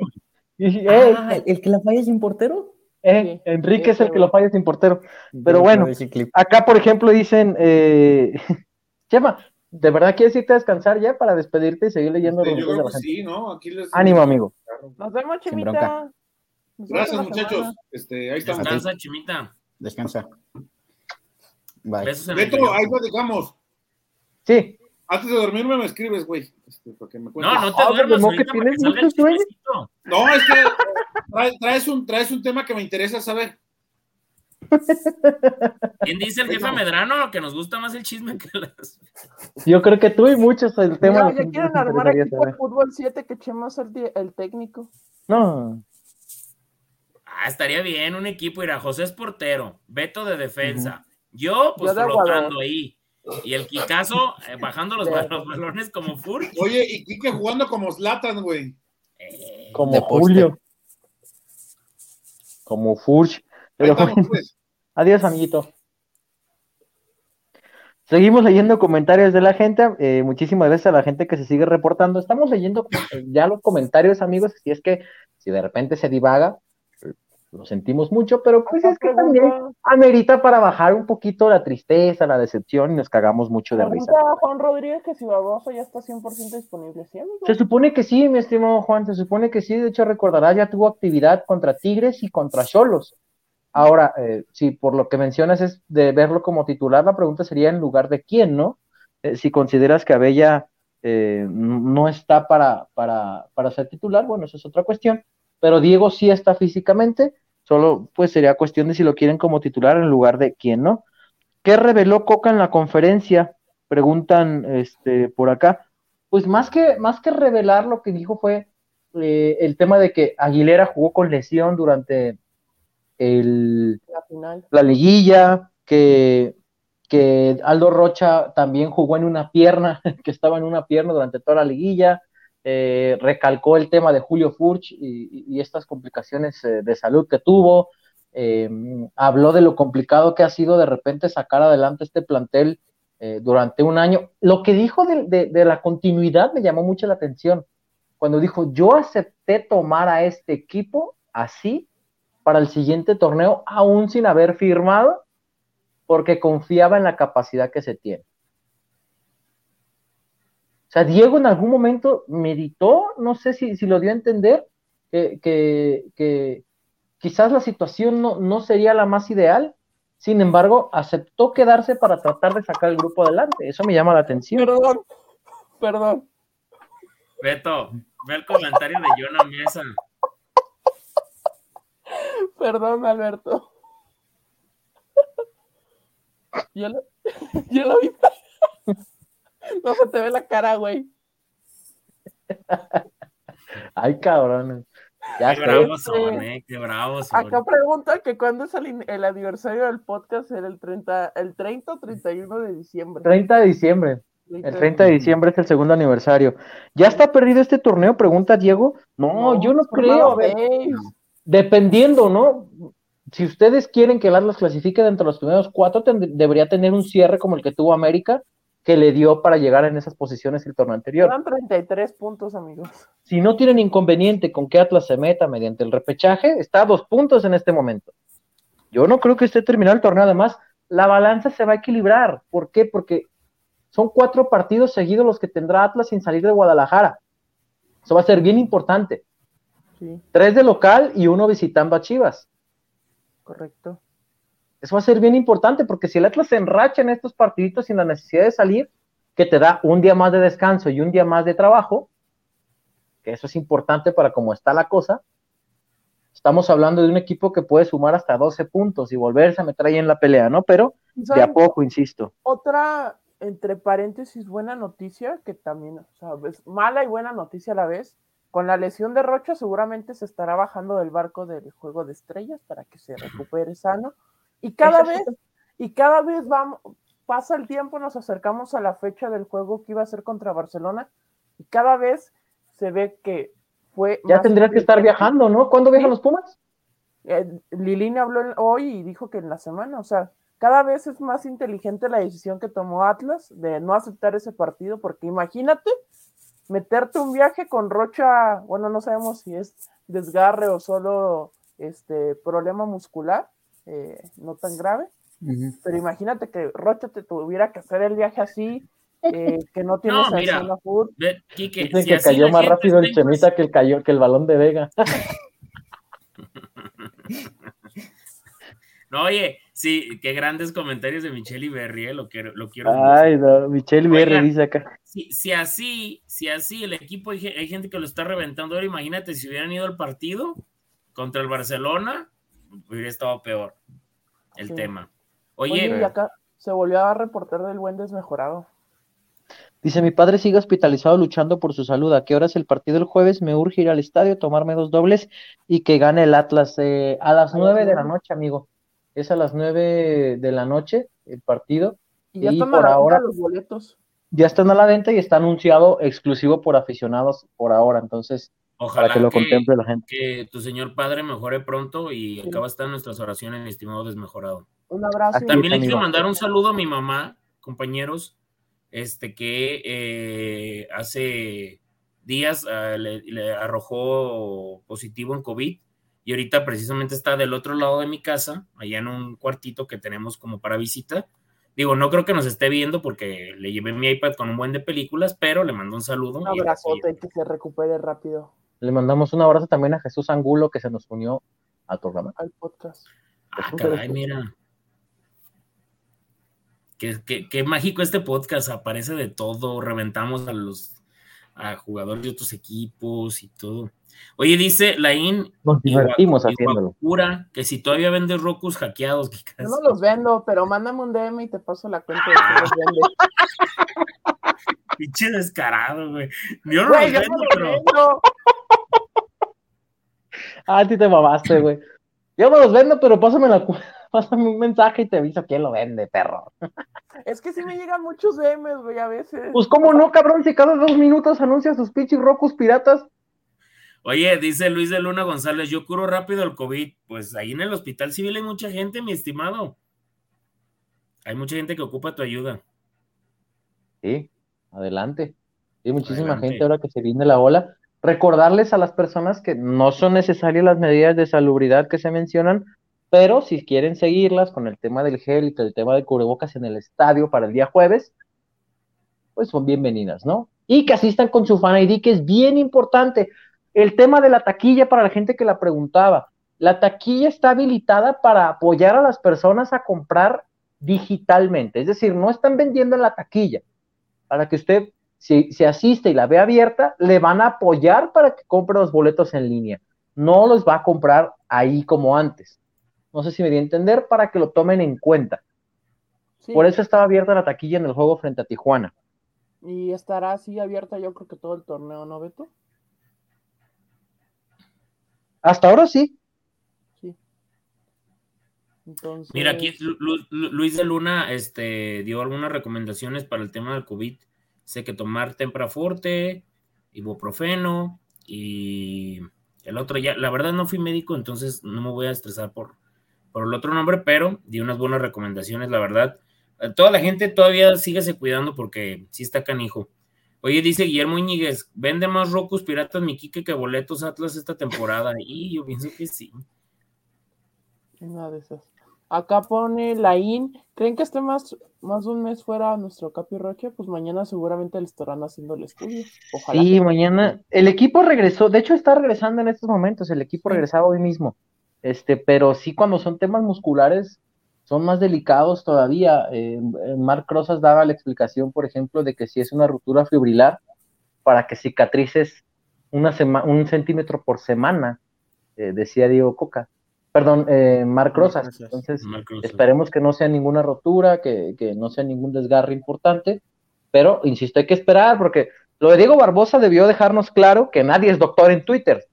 eh, Ah, ¿el que la falla sin portero? eh, sí, Enrique es ese el que lo falla sin portero. Pero bueno. Acá, por ejemplo, dicen, eh, (laughs) Chema, ¿de verdad quieres irte a descansar ya para despedirte y seguir leyendo Este, los yo creo que sí, ¿no? Aquí les. Ánimo, amigo. Nos vemos, Chimita. bronca. Nos vemos Gracias, muchachos. Este, ahí estamos. Descansa, Chimita. Descansa. Bye. Besos Beto, ahí platicamos. Sí, Antes de dormirme me escribes, güey. Este. No, no te Ah, duermas ahorita que tienes salga el. No, es que traes, un, traes un tema que me interesa saber. ¿Quién dice el jefe Medrano que nos gusta más el chisme que las... Yo creo que tú y muchos el tema. No, ya quieren armar equipo de fútbol 7 que echemos el, el técnico. No. Ah, estaría bien un equipo, ir a José es portero, Beto de defensa, yo pues flotando ahí. Y el Kikazo eh, bajando los, balones como Furch. Oye, y Kike jugando como Slatan, güey. Eh, como Julio. Como Furch. Pero, pues. Adiós, amiguito. Seguimos leyendo comentarios de la gente. Eh, muchísimas gracias a la gente que se sigue reportando. Estamos leyendo ya los comentarios, amigos. Si es que si de repente se divaga, lo sentimos mucho, pero pues es que también amerita para bajar un poquito la tristeza, la decepción y nos cagamos mucho de risa. Juan Rodríguez que si Baboso ya está 100% disponible, ¿sí, Se supone que sí, mi estimado Juan, se supone que sí, de hecho recordarás, ya tuvo actividad contra Tigres y contra Cholos. Ahora, eh, si por lo que mencionas es de verlo como titular, la pregunta sería en lugar de quién, ¿no? Eh, si consideras que Abella eh, no está para, para, para ser titular, bueno, eso es otra cuestión pero Diego sí está físicamente, solo pues sería cuestión de si lo quieren como titular en lugar de quién, ¿no? ¿Qué reveló Coca en la conferencia? Preguntan este, por acá. Pues más que, más que revelar lo que dijo fue eh, el tema de que Aguilera jugó con lesión durante el, la, la liguilla, que, que Aldo Rocha también jugó en una pierna, (laughs) que estaba en una pierna durante toda la liguilla, eh, recalcó el tema de Julio Furch y, estas complicaciones eh, de salud que tuvo, eh, habló de lo complicado que ha sido de repente sacar adelante este plantel durante un año. Lo que dijo de, la continuidad me llamó mucho la atención, cuando dijo, yo acepté tomar a este equipo así para el siguiente torneo, aún sin haber firmado, porque confiaba en la capacidad que se tiene. O sea, Diego en algún momento meditó, no sé si, lo dio a entender, que, quizás la situación no, no, sería la más ideal, sin embargo, aceptó quedarse para tratar de sacar el grupo adelante. Eso me llama la atención. Perdón, perdón. Beto, ve el comentario de Jonah Mesa. Perdón, Alberto. Yo lo, (laughs) yo lo vi. No se te ve la cara, güey. Ay, cabrón. Ya qué bravos son, eh, qué bravos son. Acá pregunta que cuándo es el, aniversario del podcast, ¿era el 30, el 30 o 31 de diciembre? 30 de diciembre. El 30 de diciembre es el segundo aniversario. ¿Ya está perdido este torneo? Pregunta Diego. No, yo no creo. Dependiendo, ¿no? Si ustedes quieren que el Atlas clasifique dentro de los primeros cuatro, debería tener un cierre como el que tuvo América, que le dio para llegar en esas posiciones el torneo anterior. Eran 33 puntos, amigos. Si no tienen inconveniente con que Atlas se meta mediante el repechaje, está a dos puntos en este momento. Yo no creo que esté terminado el torneo. Además, la balanza se va a equilibrar. ¿Por qué? Porque son cuatro partidos seguidos los que tendrá Atlas sin salir de Guadalajara. Eso va a ser bien importante. Tres de local y uno visitando a Chivas. Correcto. Eso va a ser bien importante porque si el Atlas se enracha en estos partiditos sin la necesidad de salir, que te da un día más de descanso y un día más de trabajo, que eso es importante para cómo está la cosa, estamos hablando de un equipo que puede sumar hasta 12 puntos y volverse a meter ahí en la pelea, ¿no? Pero de a poco, insisto. Otra, entre paréntesis, buena noticia, que también, o sea, es mala y buena noticia a la vez. Con la lesión de Rocha seguramente se estará bajando del barco del juego de estrellas para que se recupere sano y cada vez, y cada vez vamos, pasa el tiempo, nos acercamos a la fecha del juego que iba a ser contra Barcelona, y cada vez se ve que fue. Ya tendría que estar viajando, ¿no? ¿Cuándo viajan los Pumas? Eh, Lilini habló hoy y dijo que en la semana, o sea, cada vez es más inteligente la decisión que tomó Atlas de no aceptar ese partido, porque imagínate meterte un viaje con Rocha, bueno, no sabemos si es desgarre o solo este problema muscular, eh, no tan grave. Pero imagínate que Rocha te tuviera que hacer el viaje así, eh, (laughs) que no tienes no, mira, Dicen que cayó más rápido el Chemita que el, cayó, que el balón de Vega. (laughs) no, oye, sí, qué grandes comentarios de Michelle Berry, eh, lo quiero, lo quiero. Ay, no, Michelle Berry dice acá. Si, si, así, si así el equipo hay, hay, gente que lo está reventando ahora, imagínate si hubieran ido al partido, contra el Barcelona, hubiera estado peor el Sí. tema. Oye, Oye, y acá se volvió a reportar del buen desmejorado. Dice, mi padre sigue hospitalizado luchando por su salud. ¿A qué hora es el partido el jueves? Me urge ir al estadio, tomarme dos dobles y que gane el Atlas eh, a las nueve de la noche, amigo. Es a las nueve de la noche el partido. Y ya Y están por a la venta ahora- los boletos. Ya están a la venta y está anunciado exclusivo por aficionados por ahora. Entonces, ojalá para que lo contemple la gente. que tu señor padre mejore pronto y Sí. acaba de estar en nuestras oraciones, mi estimado desmejorado. Un abrazo. También le quiero mandar un saludo a mi mamá, compañeros, este que eh, hace días le, le arrojó positivo en COVID y ahorita precisamente está del otro lado de mi casa, allá en un cuartito que tenemos como para visita. Digo, no creo que nos esté viendo porque le llevé mi iPad con un buen de películas, pero le mando un saludo. Un abrazote y que se recupere rápido Le mandamos un abrazo también a Jesús Angulo que se nos unió al programa. al podcast. Ah, caray, mira. Qué, qué- qué mágico este podcast, aparece de todo, reventamos a los a jugadores de otros equipos y todo. Oye, dice Laín Nos divertimos Igua- haciéndolo. Iwakura, que si todavía vendes Rocus hackeados, ¿qué Yo no los vendo, pero mándame un DM y te paso la cuenta de que los vendes. (laughs) Pinche descarado, güey. Yo no Güey, los yo no vendo, los pero. Ah, a ti te mamaste, güey. Yo me los vendo, pero pásame, la, (laughs) pásame un mensaje y te aviso quién lo vende, perro. Es que sí me llegan muchos DMs, güey, a veces. Pues, ¿cómo no, cabrón? Si cada dos minutos anuncias sus pinches rocos piratas. Oye, dice Luis de Luna González, yo curo rápido el COVID. Pues ahí en el hospital civil hay mucha gente, mi estimado. Hay mucha gente que ocupa tu ayuda. Sí, adelante. Hay muchísima Adelante. gente ahora que se viene la ola. Recordarles a las personas que no son necesarias las medidas de salubridad que se mencionan, pero si quieren seguirlas con el tema del gel y con el tema del cubrebocas en el estadio para el día jueves, pues son bienvenidas, ¿no? Y que asistan con su fan ID, que es bien importante. El tema de la taquilla para la gente que la preguntaba. La taquilla está habilitada para apoyar a las personas a comprar digitalmente, es decir, no están vendiendo en la taquilla. Para que usted, si, si asiste y la ve abierta, le van a apoyar para que compre los boletos en línea. No los va a comprar ahí como antes. No sé si me di a entender para que lo tomen en cuenta. Sí, Por eso estaba abierta la taquilla en el juego frente a Tijuana. Y estará así abierta yo creo que todo el torneo, ¿no, Beto? Hasta ahora sí. Sí. Entonces... Mira, aquí Lu- Lu- Lu- Luis de Luna este, dio algunas recomendaciones para el tema del COVID. Sé que tomar Tempraforte, ibuprofeno y el otro ya, la verdad no fui médico, entonces no me voy a estresar por, por el otro nombre, pero dio unas buenas recomendaciones, la verdad. Eh, Toda la gente todavía síguese cuidando porque sí está canijo. Oye, dice Guillermo Íñiguez, vende más Rocus Piratas Miquique que boletos Atlas esta temporada. Y yo pienso que sí. Una de esas. Acá pone la IN. ¿Creen que esté más, más de un mes fuera nuestro Capi Roche? Pues mañana seguramente le estarán haciendo el estudio. Ojalá. Sí, que- mañana. El equipo regresó, de hecho está regresando en estos momentos, el equipo regresaba hoy mismo. Este, pero sí cuando son temas musculares son más delicados todavía. Eh, eh, Marc Rosas daba la explicación, por ejemplo, de que si es una ruptura fibrilar, para que cicatrices una sema- un centímetro por semana, eh, decía Diego Coca. Perdón, eh, Marc Rosas. Entonces, Rosas. Esperemos que no sea ninguna rotura, que, que no sea ningún desgarre importante, pero insisto, hay que esperar porque lo de Diego Barbosa debió dejarnos claro que nadie es doctor en Twitter,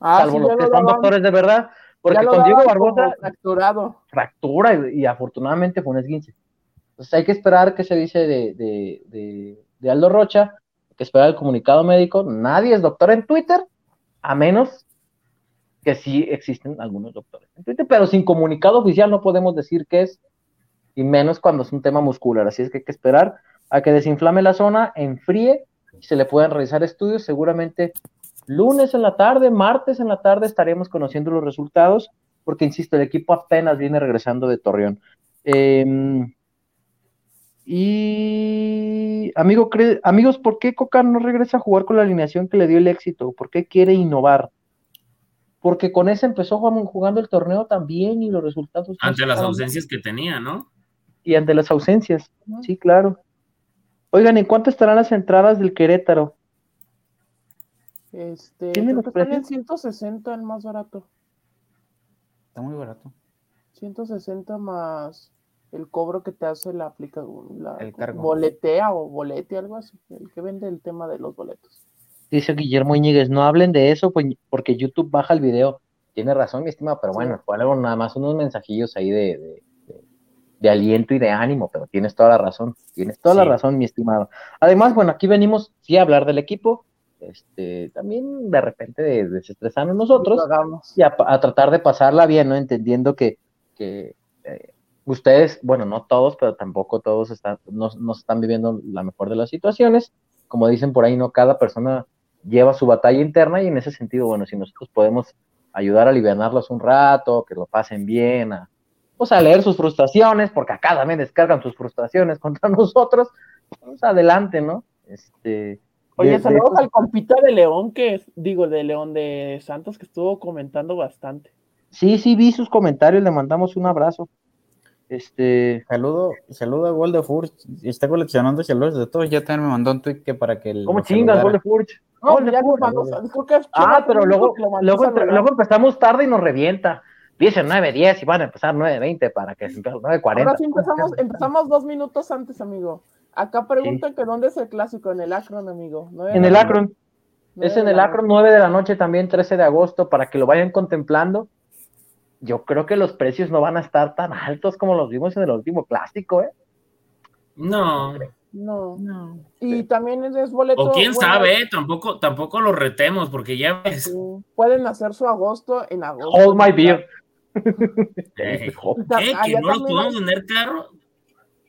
Ah, salvo sí, los que lo son doctores de verdad, porque con Diego Barbosa fracturado. fractura y, y afortunadamente fue un esguince. Entonces hay que esperar qué se dice de, de, de, de Aldo Rocha, hay que esperar el comunicado médico, nadie es doctor en Twitter, a menos que sí existen algunos doctores en Twitter, pero sin comunicado oficial no podemos decir qué es, y menos cuando es un tema muscular, así es que hay que esperar a que desinflame la zona, enfríe, y se le puedan realizar estudios, seguramente lunes en la tarde, martes en la tarde estaremos conociendo los resultados, porque insisto, el equipo apenas viene regresando de Torreón. Eh, y amigo, amigos, ¿por qué Coca no regresa a jugar con la alineación que le dio el éxito? ¿Por qué quiere innovar? Porque con ese empezó jugando- jugando el torneo también y los resultados. no Ante las ausencias que tenía, ¿no? Y ante las ausencias, sí, claro. Oigan, ¿en cuánto estarán las entradas del Querétaro? Este, ¿Tiene creo los que están en precios? 160 el más barato. Está muy barato. 160 más el cobro que te hace la aplicación, la El cargo. boletea o bolete, algo así, el que vende el tema de los boletos. Dice Guillermo Íñiguez, no hablen de eso pues, porque YouTube baja el video. Tiene razón, mi estimado, pero bueno, fue algo nada más unos mensajillos ahí de, de, de- de aliento y de ánimo, pero tienes toda la razón, tienes toda la razón, mi estimado. Además, bueno, aquí venimos sí a hablar del equipo, este, también de repente de- desestresarnos nosotros y a, a tratar de pasarla bien, ¿no? Entendiendo que, que, eh, ustedes, bueno, no todos, pero tampoco todos están, no, no están viviendo la mejor de las situaciones. Como dicen por ahí, no cada persona lleva su batalla interna y en ese sentido, bueno, si nosotros podemos ayudar a aliviarlos un rato, que lo pasen bien, a, pues a leer sus frustraciones, porque acá también descargan sus frustraciones (laughs) contra nosotros, pues adelante, ¿no? Este, Oye, saludos al compita de León, que digo, de León de Santos, que estuvo comentando bastante. Sí, sí, vi sus comentarios, le mandamos un abrazo. Este, Saludo, saludo a Gol de Furch. Está coleccionando saludos de todos. Ya también me mandó un tweet que para que. ¿cómo lo chingas, gol de Furch? No, Gol de ya nos Furch. mandó, creo que es Ah, pero luego, luego, entre- saludar. luego empezamos tarde y nos revienta. Dice 9.10 y van a empezar 9.20 para que se empiece 9.40. Ahora sí empezamos, empezamos dos minutos antes, amigo. Acá preguntan que dónde es el clásico, en el Akron, amigo. En el Akron. Es en el Akron 9 de la noche también, 13 de agosto, para que lo vayan contemplando. Yo creo que los precios no van a estar tan altos como los vimos en el último clásico, ¿eh? No. No. Y también es, boleto. O quién bueno, sabe, ¿eh? tampoco, tampoco lo retemos, porque ya ves. sí, Pueden hacer su agosto en agosto. Hold my beer. (laughs) ¿Que no los podemos vender carro?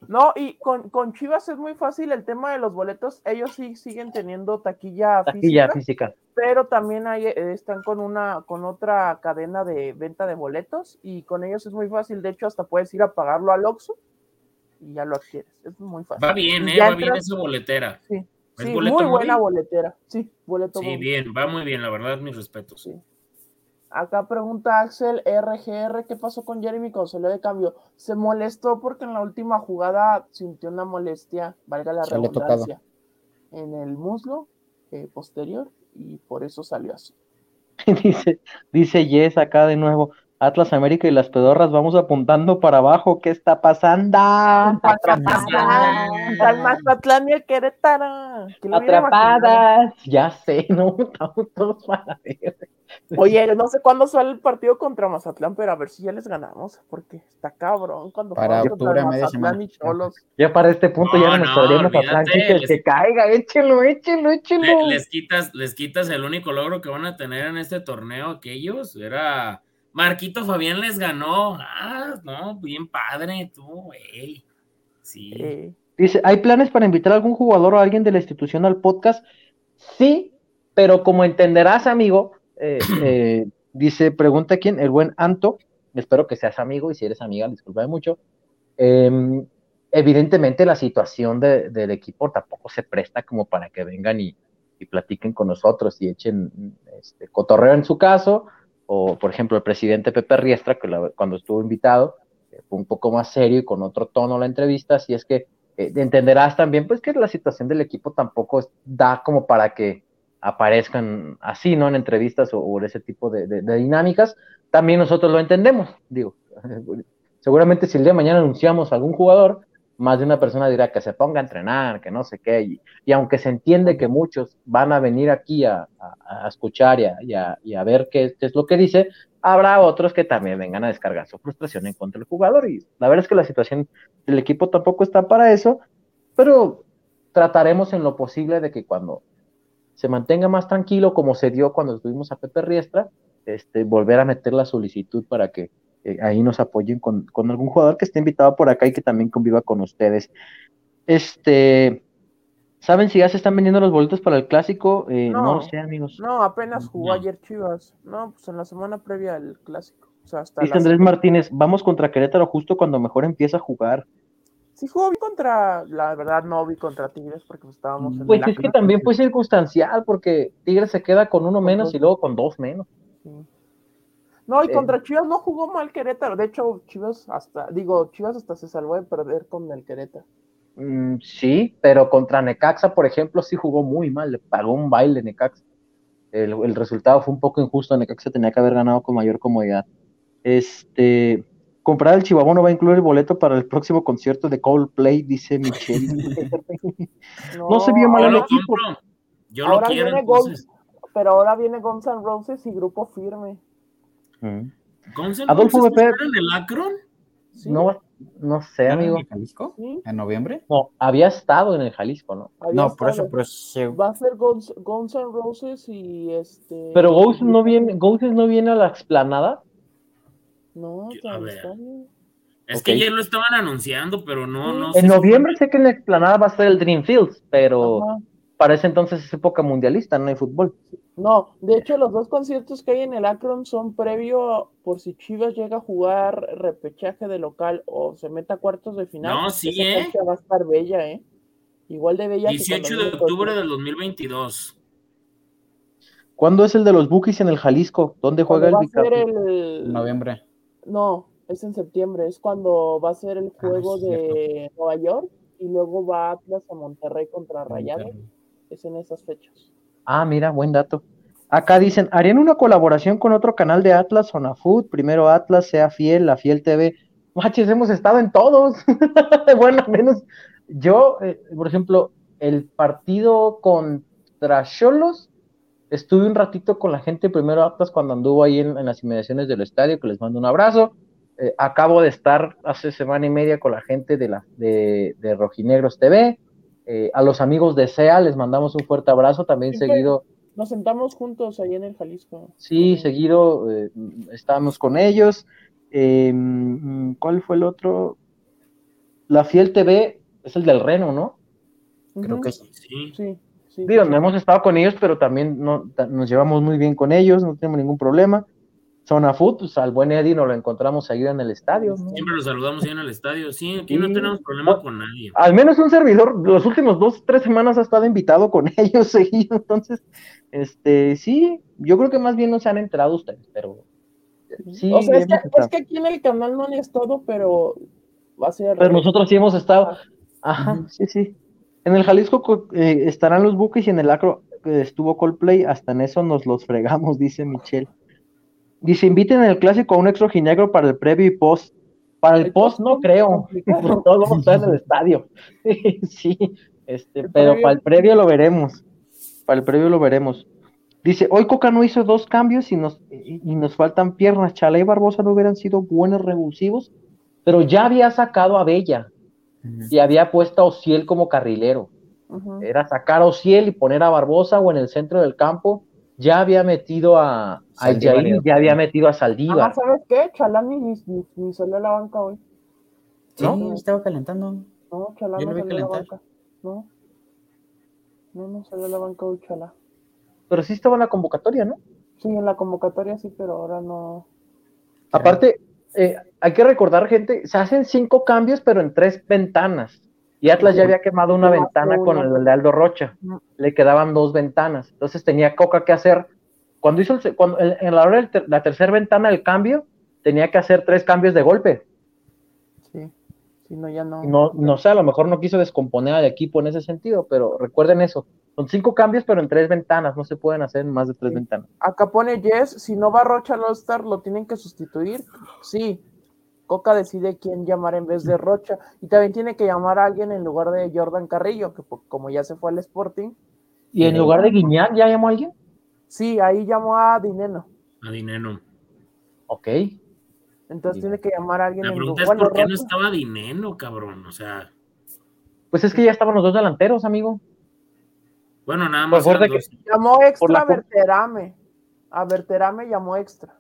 No, y con, con Chivas es muy fácil el tema de los boletos. Ellos sí siguen teniendo taquilla, Taquilla física, física. pero también hay, eh, están con una con otra cadena de venta de boletos y con ellos es muy fácil. De hecho, hasta puedes ir a pagarlo al Oxxo y ya lo adquieres. Es muy fácil. Va bien, ¿eh? Va bien esa boletera. Sí, ¿Es sí, boleto muy buena boletera. Sí, boleto Sí, móvil. bien, va muy bien, la verdad, mis respetos. Sí. Acá pregunta Axel RGR, ¿qué pasó con Jeremy cuando salió de cambio? Se molestó porque en la última jugada sintió una molestia, valga la Se redundancia, en el muslo eh, posterior y por eso salió así. (laughs) dice, dice Yes acá de nuevo. Atlas América y las pedorras vamos apuntando para abajo. ¿Qué está pasando? Al Mazatlán y el Querétaro. Atrapadas. Ya sé, (laughs) no, estamos todos para ver. Oye, no sé cuándo sale el partido contra Mazatlán, pero a ver si ya les ganamos, porque está cabrón cuando Para octubre, media Mazatlán y Cholos. Ya para este punto No, ya no nos no, podríamos les- que caiga, échelo, échelo, échelo. Le- les quitas, les quitas el único logro que van a tener en este torneo aquellos. Era Marquito Fabián les ganó. Ah, no, bien padre, tú, güey. Sí. Eh, Dice, ¿hay planes para invitar a algún jugador o a alguien de la institución al podcast? Sí, pero como entenderás, amigo, eh, (clears throat) eh, dice, pregunta quién, el buen Anto, espero que seas amigo y si eres amiga, disculpa mucho. Em, evidentemente la situación de- del equipo tampoco se presta como para que vengan y, y platiquen con nosotros y echen este, cotorreo en su caso, o por ejemplo el presidente Pepe Riestra, que la- cuando estuvo invitado, eh, fue un poco más serio y con otro tono la entrevista, así es que eh, entenderás también pues que la situación del equipo tampoco da como para que aparezcan así, ¿no? En entrevistas o, ese tipo de, de- de dinámicas. También nosotros lo entendemos, digo. (laughs) Seguramente si el día de mañana anunciamos a algún jugador, más de una persona dirá que se ponga a entrenar, que no sé qué, y, y aunque se entiende que muchos van a venir aquí a, a- escuchar y a, y a- ver qué, es lo que dice, habrá otros que también vengan a descargar su frustración en contra del jugador, y la verdad es que la situación del equipo tampoco está para eso, pero trataremos en lo posible de que cuando se mantenga más tranquilo, como se dio cuando tuvimos a Pepe Riestra, este, volver a meter la solicitud para que eh, ahí nos apoyen con, con algún jugador que esté invitado por acá y que también conviva con ustedes. Este, ¿saben si ya se están vendiendo los boletos para el clásico? Eh, no. No. lo sé, amigos. no, apenas jugó No. ayer Chivas. No, pues en la semana previa al clásico. O sea, hasta Dice las- Andrés Martínez, vamos contra Querétaro justo cuando mejor empieza a jugar. Sí jugó bien contra, la verdad no vi contra Tigres porque pues, estábamos en Pues la es que también fue circunstancial, porque Tigres se queda con uno menos y luego con dos menos. Sí. No, y Eh. contra Chivas no jugó mal Querétaro. De hecho, Chivas hasta, digo, Chivas hasta se salvó de perder con el Querétaro. Mm, sí, pero contra Necaxa, por ejemplo, sí jugó muy mal, le pagó un baile Necaxa. El, el resultado fue un poco injusto, Necaxa tenía que haber ganado con mayor comodidad. Este, comprar el chihuahua va a incluir el boleto para el próximo concierto de Coldplay, dice Michelle. (laughs) no se vio mal Yo el lo equipo. compro. Yo lo Ahora quiero viene entonces. Pero ahora viene Guns N' Roses y Grupo Firme. Mm. ¿Guns N' Adolfo está en el Akron? Sí, No, no sé, ¿En amigo. el Jalisco? sí, ¿En noviembre? No, había estado en el Jalisco, ¿no? había No, por estado. eso, pero se- Va a ser Guns, Guns N' Roses y este. Pero Ghost no viene, Ghost no viene a la explanada. No, Yo- ya a ver. está bien. Es que ayer lo estaban anunciando, pero no, no En sé si- noviembre sé que en la explanada va a ser el Dream Fields, pero Ajá. para ese entonces es época mundialista, no hay fútbol. No, de hecho los dos conciertos que hay en el Akron son previo por si Chivas llega a jugar repechaje de local o se meta a cuartos de final. No, sí, Esa ¿eh? fecha va a estar bella, ¿eh? Igual de bella que 18 cuando de octubre el- del 2022. ¿Cuándo es el de los Bookies en el Jalisco? ¿Dónde juega el va a ser el... noviembre. No, es en septiembre, es cuando va a ser el juego sí, de Nueva York y luego va Atlas a Monterrey contra Rayados. Es en esas fechas. Ah, mira, buen dato. Acá dicen, ¿harían una colaboración con otro canal de Atlas, Food? Primero Atlas, sea fiel, la fiel TV. Machis, hemos estado en todos. (laughs) bueno, menos yo, eh, por ejemplo, el partido contra Cholos, estuve un ratito con la gente primero Atlas cuando anduvo ahí en, en las inmediaciones del estadio, que les mando un abrazo. Eh, acabo de estar hace semana y media con la gente de, la, de, de Rojinegros TV. Eh, a los amigos de SEA les mandamos un fuerte abrazo, también Siempre- seguido. Nos sentamos juntos ahí en el Jalisco. Sí, seguido eh, estábamos con ellos. Eh, ¿Cuál fue el otro? La Fiel TV es el del Reno, ¿no? Creo que sí. Sí. Sí, sí. Digo, sí. no hemos estado con ellos, pero también no, nos llevamos muy bien con ellos, no tenemos ningún problema. Zona Food, pues al buen Eddie nos lo encontramos ahí en el estadio. ¿no? Siempre los saludamos ahí en el estadio. Sí, aquí Sí. no tenemos problema con nadie. Al menos un servidor, los últimos dos, tres semanas ha estado invitado con (laughs) ellos seguido, entonces, este, sí, yo creo que más bien no se han enterado ustedes, pero sí, o sea, es que, es aquí en el canal no han estado, pero va a ser. Pero nosotros sí hemos estado. Ajá. Ajá, sí, sí. En el Jalisco co- eh, estarán los buques y en el Acro eh, estuvo Coldplay, hasta en eso nos los fregamos, (laughs) dice Michelle. Dice, inviten el clásico a un ex rojinegro para el previo y post. Para el El post post no creo, porque (laughs) todos vamos a estar en el (laughs) estadio. (laughs) sí, este, El pero previo- para el previo lo veremos. Para el previo lo veremos. Dice, hoy Coca no hizo dos cambios y nos, y, y nos faltan piernas. Chala y Barbosa no hubieran sido buenos revulsivos, pero ya había sacado a Bella y había puesto a Ociel como carrilero. Era sacar a Ociel y poner a Barbosa o en el centro del campo. Ya había metido a, ya había metido a Ah, Saldívar. ¿sabes qué? Chalán ni, ni, ni salió a la banca hoy. Sí, ¿No? estaba calentando. No, Chalá Yo no salió a la banca. No. No, no salió a la banca hoy, Chalá. Pero sí estaba en la convocatoria, ¿no? Sí, en la convocatoria sí, pero ahora no. Aparte, eh, hay que recordar, gente, se hacen cinco cambios, pero en tres ventanas. Y Atlas ya había quemado una ventana con el de Aldo Rocha. Ujú. Le quedaban dos ventanas. Entonces tenía Coca que hacer. Cuando hizo el cuando, en en la hora ter- la tercera ventana del cambio, tenía que hacer tres cambios de golpe. Sí. Sí, no, ya no. No, no sé, a lo mejor no quiso descomponer al equipo en ese sentido, pero recuerden eso. Son cinco cambios, pero en tres ventanas. No se pueden hacer en más de tres Sí. ventanas. Acá pone Jess, si no va Rocha al All-Star, ¿lo tienen que sustituir? Sí. Coca decide quién llamar en vez de Rocha. Y también tiene que llamar a alguien en lugar de Jordan Carrillo, que como ya se fue al Sporting. Y en lugar de Guiñac, ¿ya llamó a alguien? Sí, ahí llamó a Dineno. A Dineno. Ok. Entonces tiene que llamar a alguien La en pregunta es por qué no estaba Dineno, cabrón. O sea, Pues es que ya estaban los dos delanteros, amigo. bueno, nada Pues más. eran dos. Llamó Por extra la a Berterame. A Berterame llamó extra.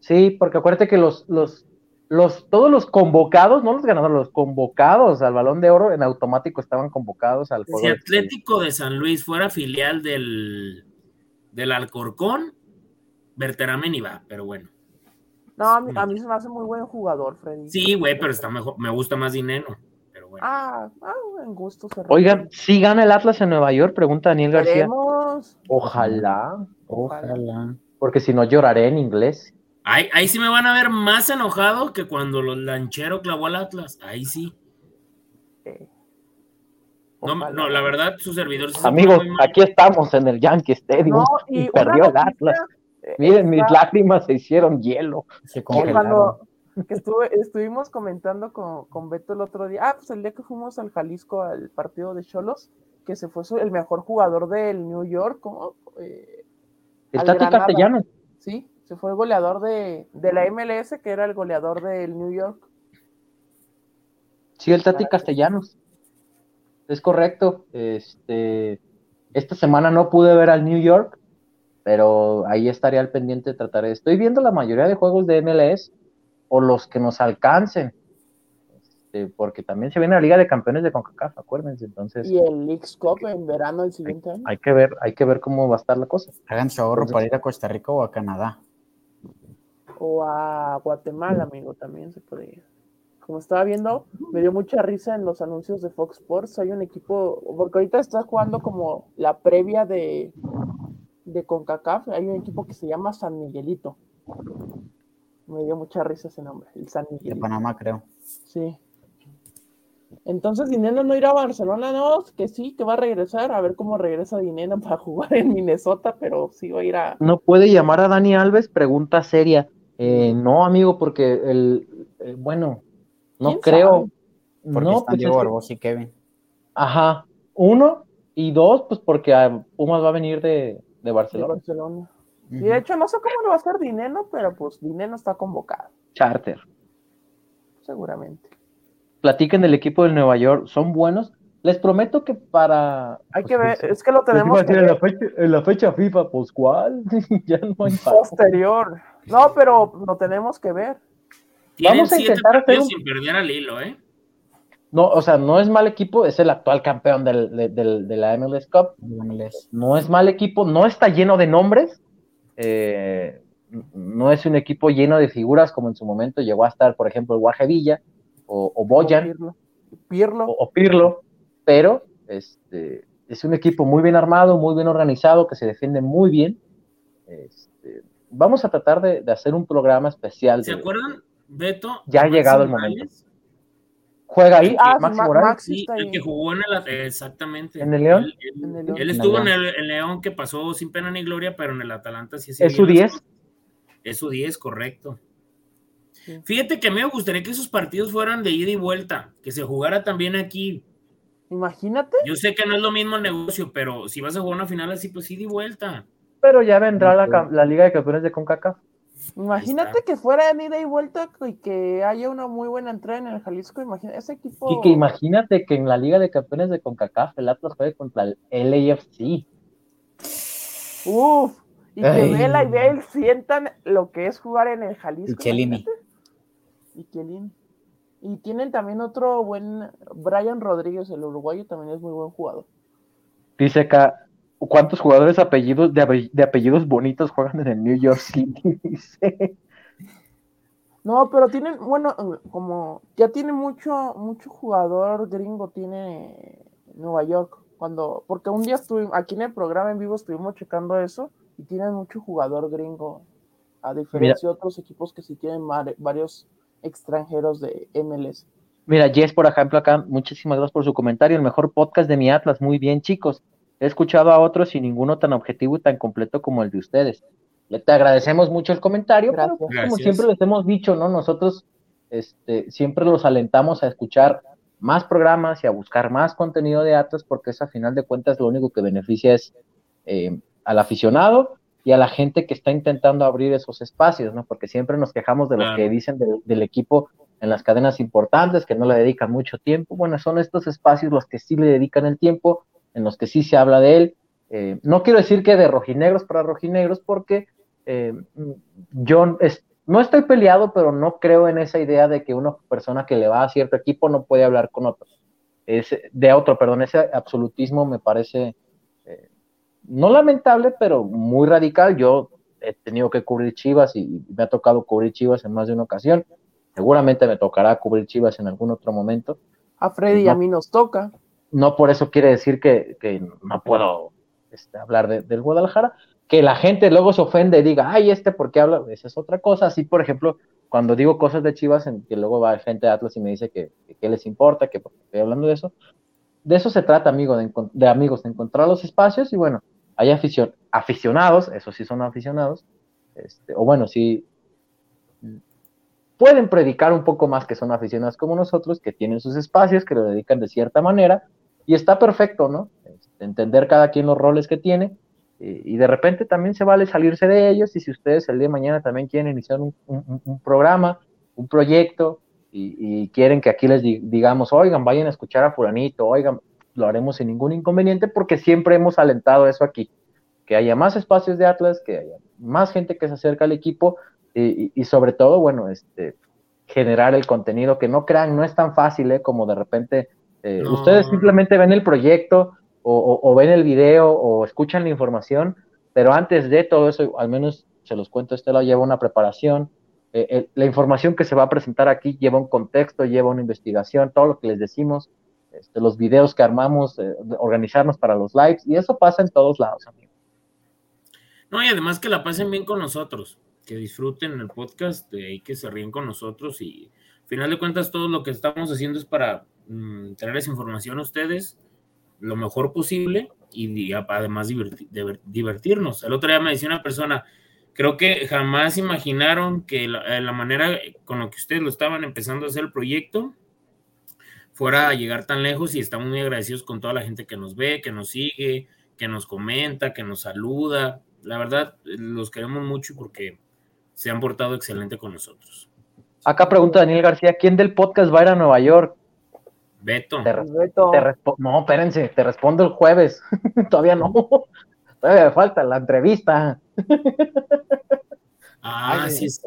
Sí, porque acuérdate que los, los, los, todos los convocados, no los ganadores, los convocados al balón de oro en automático estaban convocados al. Si Atlético de San Luis fuera filial del, del Alcorcón, Berterame ni va, pero bueno. No, a mí, a mí se me hace muy buen jugador, Freddy. Sí, güey, pero está mejor, me gusta más Dineno. Pero bueno. Ah, ah, en gusto se Oigan, ¿sí gana el Atlas en Nueva York? Pregunta Daniel García. Ojalá, Ojalá. porque si no lloraré en inglés. Ahí, ahí sí me van a ver más enojado que cuando los lanchero clavó al Atlas. Ahí sí. Eh, No, la verdad, su servidor se Amigos, aquí estamos en el Yankee Stadium No, (laughs) y, y perdió el Atlas. noticia, Miren, mis lágrimas se hicieron hielo. Se que congelaron. cuando que estuve, estuvimos comentando con, con Beto el otro día, ah, pues el día que fuimos al Jalisco al partido de Cholos, que se fue su- el mejor jugador del New York, ¿cómo? Eh, El al Tati Granada. Castellanos. Sí, se fue el goleador de, de la MLS, que era el goleador del New York. Sí, el Tati Castellanos. Es correcto. Este, esta semana no pude ver al New York, pero ahí estaría al pendiente de tratar. Estoy viendo la mayoría de juegos de MLS o los que nos alcancen. Este, porque también se viene la Liga de Campeones de CONCACAF, acuérdense. Entonces, Y el Leagues Cup en verano del siguiente año. hay que ver, hay que ver cómo va a estar la cosa. Hagan su ahorro para ir a Costa Rica o a Canadá. O a Guatemala, amigo, también se puede ir. Como estaba viendo, me dio mucha risa en los anuncios de Fox Sports. Hay un equipo, porque ahorita está jugando como la previa de, de CONCACAF. Hay un equipo que se llama San Miguelito. Me dio mucha risa ese nombre, el San De Miguelito. Panamá, creo. Sí. Entonces Dineno no irá a Barcelona, no, que sí, que va a regresar, a ver cómo regresa Dineno para (laughs) jugar en Minnesota, pero sí va a ir a... ¿No puede llamar a Dani Alves? Pregunta seria. Eh, no, amigo, porque el, eh, bueno, no ¿Quién creo. sabe? Porque no, están pues Diego es que- Barbosa y Kevin. Ajá, uno y dos, pues porque a Pumas va a venir de, de de Barcelona. Barcelona. Y Ujú. de hecho no sé cómo lo va a hacer Dineno, pero pues Dineno está convocado, Charter. seguramente. Platiquen del equipo del Nueva York, son buenos. Les prometo que para. Hay pues, que ver, pues, es que lo pues, tenemos que en, la ver fecha, en la fecha FIFA, pues ¿cuál? (laughs) ya no hay posterior. No, pero lo tenemos que ver. Tienen Vamos a siete intentar hacer partidos un- sin perder al hilo, ¿eh? No, o sea, no es mal equipo, es el actual campeón del, de, del- de la MLS Cup. MLS. no es mal equipo, no está lleno de nombres, eh, no es un equipo lleno de figuras como en su momento llegó a estar, por ejemplo, el Guaje Villa o, o Boyan Pirlo. Pirlo. o, o Pirlo, pero este, es un equipo muy bien armado, muy bien organizado, que se defiende muy bien. Este, vamos a tratar de, de hacer un programa especial. ¿Se de- acuerdan, Beto? Ya ha llegado el momento. Morales? Juega ahí, Ah, Maxi Ma- Morales, Maxi el que jugó en el exactamente. ¿En el León? Él, él- En el León. él estuvo en el, en León que pasó sin pena ni gloria, pero en el Atalanta sí hacía ¿Es su bien las 10? cosas. Es su 10, correcto. Sí. Fíjate que a mí me gustaría que esos partidos fueran de ida y vuelta, que se jugara también aquí. Imagínate. Yo sé que no es lo mismo el negocio, pero si vas a jugar una final así, pues ida y vuelta. pero ya vendrá la, la Liga de Campeones de CONCACAF. Imagínate que fuera en ida y vuelta y que haya una muy buena entrada en el Jalisco. Imagínate, ese equipo. Y que imagínate que en la Liga de Campeones de CONCACAF el Atlas juegue contra el LAFC. Uf, y que Ay. Vela y Bale sientan lo que es jugar en el Jalisco. Y Chiellini. imagínate. Y Chiellini. Y tienen también otro buen. Brian Rodríguez, el uruguayo, también es muy buen jugador. Dice acá, ¿cuántos jugadores apellidos de, de apellidos bonitos juegan en el New York (laughs) City? No, pero tienen, bueno, como ya tiene mucho, mucho jugador gringo, tiene Nueva York. Cuando, porque un día estuvimos, aquí en el programa en vivo estuvimos checando eso y tienen mucho jugador gringo, a diferencia de otros equipos que sí tienen mar- varios extranjeros de MLS. Mira, Jess, por ejemplo, acá, muchísimas gracias por su comentario. El mejor podcast de mi Atlas, muy bien, chicos. He escuchado a otros y ninguno tan objetivo y tan completo como el de ustedes. Le te agradecemos mucho el comentario, pero Gracias. pues, como Gracias. siempre les hemos dicho, ¿no? Nosotros este, siempre los alentamos a escuchar más programas y a buscar más contenido de Atlas, porque eso a final de cuentas lo único que beneficia es eh, al aficionado y a la gente que está intentando abrir esos espacios, ¿no? Porque siempre nos quejamos de lo Claro. que dicen del- del equipo en las cadenas importantes, que no le dedican mucho tiempo. Bueno, son estos espacios los que sí le dedican el tiempo, en los que sí se habla de él. Eh, no quiero decir que de rojinegros para rojinegros, porque eh, yo es- no estoy peleado, pero no creo en esa idea de que una persona que le va a cierto equipo no puede hablar con otro. Es, de otro, perdón, ese absolutismo me parece eh, no lamentable, pero muy radical. Yo he tenido que cubrir Chivas y me ha tocado cubrir Chivas en más de una ocasión. Seguramente me tocará cubrir Chivas en algún otro momento. A Freddy y a mí nos toca. No por eso quiere decir que, que no puedo este, hablar de- del Guadalajara. Que la gente luego se ofende y diga, ay, este, ¿por qué habla? Esa es otra cosa. Así, por ejemplo, cuando digo cosas de Chivas, en que luego va gente de Atlas y me dice que, que qué les importa, que estoy hablando de eso. De eso se trata, amigo, de, de amigos, de encontrar los espacios y bueno, hay aficionados, eso sí son aficionados, este, o bueno, sí, pueden predicar un poco más que son aficionados como nosotros, que tienen sus espacios, que lo dedican de cierta manera, y está perfecto, ¿no? Entender cada quien los roles que tiene, y, de repente también se vale salirse de ellos, y si ustedes el día de mañana también quieren iniciar un, programa, un proyecto, y, quieren que aquí les digamos, oigan, vayan a escuchar a fulanito, oigan, lo haremos sin ningún inconveniente, porque siempre hemos alentado eso aquí, que haya más espacios de Atlas, que haya más gente que se acerca al equipo, y, sobre todo, bueno, este, generar el contenido que no crean, no es tan fácil, ¿eh? Como de repente eh, ustedes simplemente ven el proyecto o, ven el video o escuchan la información, pero antes de todo eso, al menos se los cuento, Estela lleva una preparación. Eh, la información que se va a presentar aquí lleva un contexto, lleva una investigación, todo lo que les decimos, este, los videos que armamos, organizarnos para los lives, y eso pasa en todos lados, amigos. No, y además que la pasen bien con nosotros que disfruten el podcast y que se ríen con nosotros y al final de cuentas todo lo que estamos haciendo es para mm, traerles información a ustedes lo mejor posible y, además divertirnos. El otro día me decía una persona, creo que jamás imaginaron que la, la, manera con la que ustedes lo estaban empezando a hacer el proyecto fuera a llegar tan lejos y estamos muy agradecidos con toda la gente que nos ve, que nos sigue, que nos comenta, que nos saluda. La verdad, los queremos mucho porque se han portado excelente con nosotros. Acá pregunta Daniel García, ¿quién del podcast va a ir a Nueva York? Beto. no, espérense, te respondo el jueves. (laughs) Todavía no. (laughs) Todavía me falta la entrevista. Ah, sí, sí.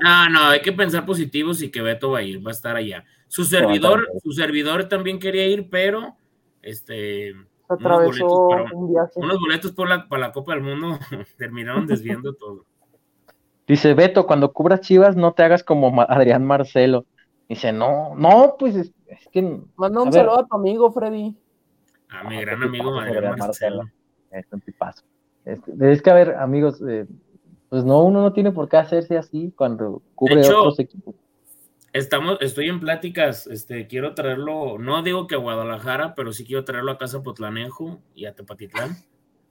No, no, hay que pensar positivos y que Beto va a ir, va a estar allá. Su servidor, su servidor también quería ir, pero este unos boletos, para, unos boletos por la, para la Copa del Mundo (laughs) terminaron desviando todo. Dice Beto, cuando cubras Chivas, no te hagas como Adrián Marcelo. Dice, no, no, pues es, que. Manda un saludo a tu amigo, Freddy. A mi gran amigo Marcelo. Es un tipazo. Es, que, a ver, amigos, eh, pues no, uno no tiene por qué hacerse así cuando cubre otros equipos. Estamos, estoy en pláticas, este, quiero traerlo, no digo que a Guadalajara, pero sí quiero traerlo a Casa Potlanejo y a Tepatitlán,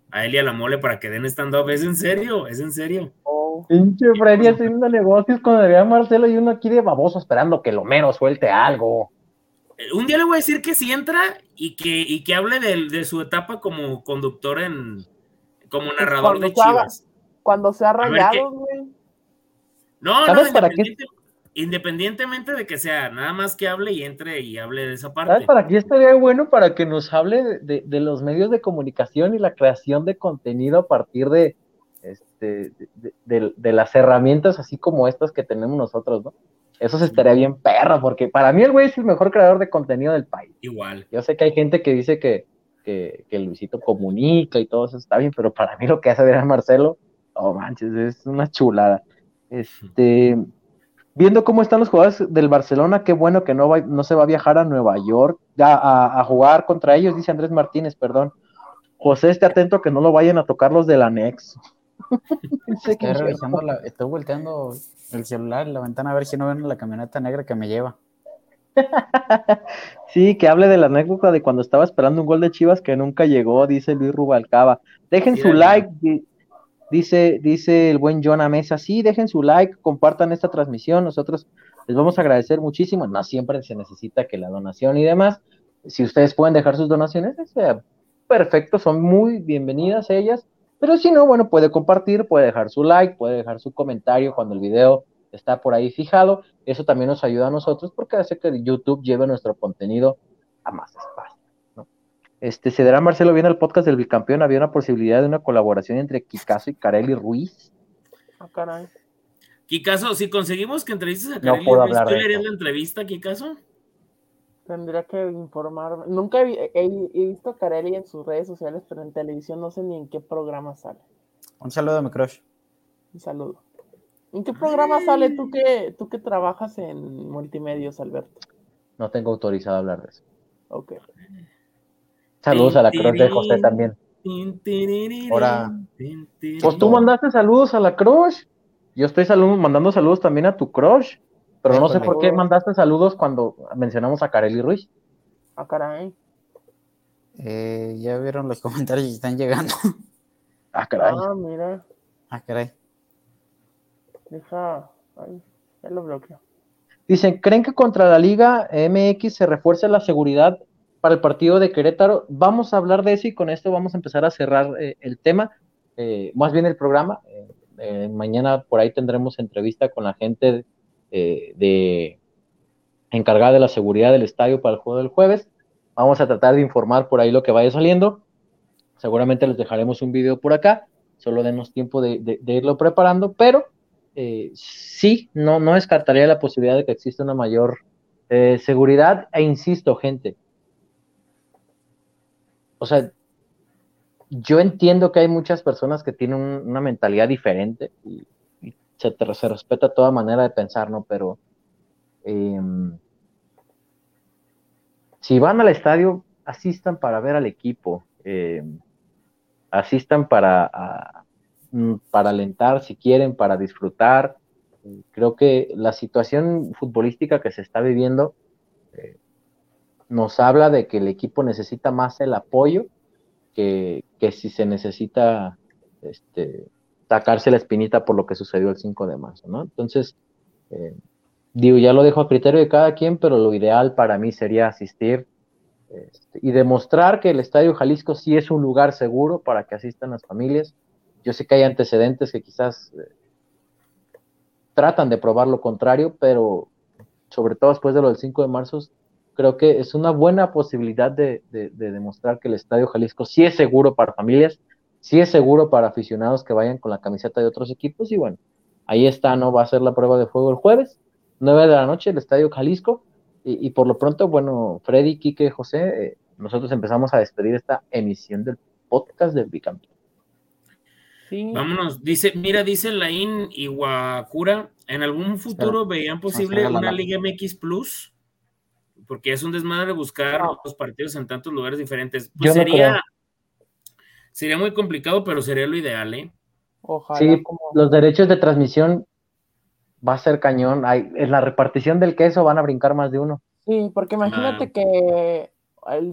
a él y a la mole para que den stand-up, es en serio, es en serio. Pinche Freddy haciendo negocios con Adrián Marcelo y uno aquí de baboso esperando que lo menos suelte algo. Un día le voy a decir que si entra y que, que hable de, su etapa como conductor en, como narrador de Chivas. cuando sea rayado, güey. No, no, independientemente de que sea, nada más que hable y entre y hable de esa parte. ¿Sabes para qué estaría bueno? Para que nos hable de los medios de comunicación y la creación de contenido a partir de, este, de, las herramientas así como estas que tenemos nosotros, ¿no? Eso se estaría bien perro, porque para mí el güey es el mejor creador de contenido del país. Igual. Yo sé que hay gente que dice que, que, Luisito comunica y todo eso está bien, pero para mí lo que hace ver a Marcelo, oh manches, es una chulada. Este, viendo cómo están los jugadores del Barcelona, qué bueno que no, va, no se va a viajar a Nueva York a, a jugar contra ellos, dice Andrés Martínez, perdón. José, esté atento a que no lo vayan a tocar los del anexo. (laughs) estoy, revisando estoy volteando el celular en la ventana a ver si no ven la camioneta negra que me lleva. (laughs) sí, que hable de la anécdota de cuando estaba esperando un gol de Chivas que nunca llegó, dice Luis Rubalcaba. Dejen su like, dice, dice el buen John Mesa. Sí, dejen su like, compartan esta transmisión. Nosotros les vamos a agradecer muchísimo. No siempre se necesita que la donación y demás. Si ustedes pueden dejar sus donaciones, es perfecto, son muy bienvenidas ellas. Pero si no, bueno, puede compartir, puede dejar su like, puede dejar su comentario cuando el video está por ahí fijado. Eso también nos ayuda a nosotros porque hace que YouTube lleve nuestro contenido a más espacio. ¿no? Este, ¿Se dará Marcelo bien al podcast del bicampeón? ¿Había una posibilidad de una colaboración entre Kikazo y Carelli Ruiz? Ah, caray. Kikazo, si conseguimos que entrevistes a Carelli Ruiz, ¿tú le harías la entrevista, Kikazo? Tendría que informarme. Nunca he, visto a Carelli en sus redes sociales, pero en televisión no sé ni en qué programa sale. Un saludo a mi crush. Un saludo. ¿En qué programa sale tú que, tú que trabajas en multimedios, Alberto? No tengo autorizado a hablar de eso. Ok. Saludos a la crush de José también. Ahora. Pues tú mandaste saludos a la crush. Yo estoy mandando saludos también a tu crush. Pero no sé por qué mandaste saludos cuando mencionamos a Kareli Ruiz. Ah, caray. Eh, ya vieron los (laughs) comentarios y están llegando. Ah, caray. Ah, mira. Ah, caray. Deja. Ay, ya lo bloqueo. Dicen, ¿creen que contra la Liga MX se refuerce la seguridad para el partido de Querétaro? Vamos a hablar de eso y con esto vamos a empezar a cerrar eh, el tema, eh, más bien el programa. Eh, mañana por ahí tendremos entrevista con la gente de encargada de la seguridad del estadio para el juego del jueves. Vamos a tratar de informar por ahí lo que vaya saliendo. Seguramente les dejaremos un video por acá. Solo denos tiempo de irlo preparando, pero eh, sí, no, no descartaría la posibilidad de que exista una mayor eh, seguridad. E insisto, gente, o sea, yo entiendo que hay muchas personas que tienen una mentalidad diferente se, respeta toda manera de pensar, ¿no? Pero em, si van al estadio, asistan para ver al equipo, em, asistan para, Mm, para alentar, si quieren, para disfrutar. Creo que la situación futbolística que se está viviendo eh, nos habla de que el equipo necesita más el apoyo que, si se necesita este, sacarse la espinita por lo que sucedió el 5 de marzo, ¿no? Entonces, eh, digo, ya lo dejo a criterio de cada quien, pero lo ideal para mí sería asistir este, y demostrar que el Estadio Jalisco sí es un lugar seguro para que asistan las familias, yo sé que hay antecedentes que quizás eh, tratan de probar lo contrario, pero sobre todo después de lo del 5 de marzo, creo que es una buena posibilidad de, demostrar que el Estadio Jalisco sí es seguro para familias, sí es seguro para aficionados que vayan con la camiseta de otros equipos y bueno, ahí está, ¿no? Va a ser la prueba de fuego el jueves, 9 de la noche, el Estadio Jalisco. Y, por lo pronto, bueno, Freddy, Quique, José, eh, nosotros empezamos a despedir esta emisión del podcast del Bicampeón. Vámonos, dice, mira, dice Laín Iwakura, en algún futuro veían posible una Liga MX Plus, porque es un desmadre buscar los partidos en tantos lugares diferentes. Pues sería, sería muy complicado, pero sería lo ideal, ¿eh? Ojalá. Sí, los derechos de transmisión va a ser cañón. Hay, en la repartición del queso van a brincar más de uno. Sí, porque imagínate ah. que.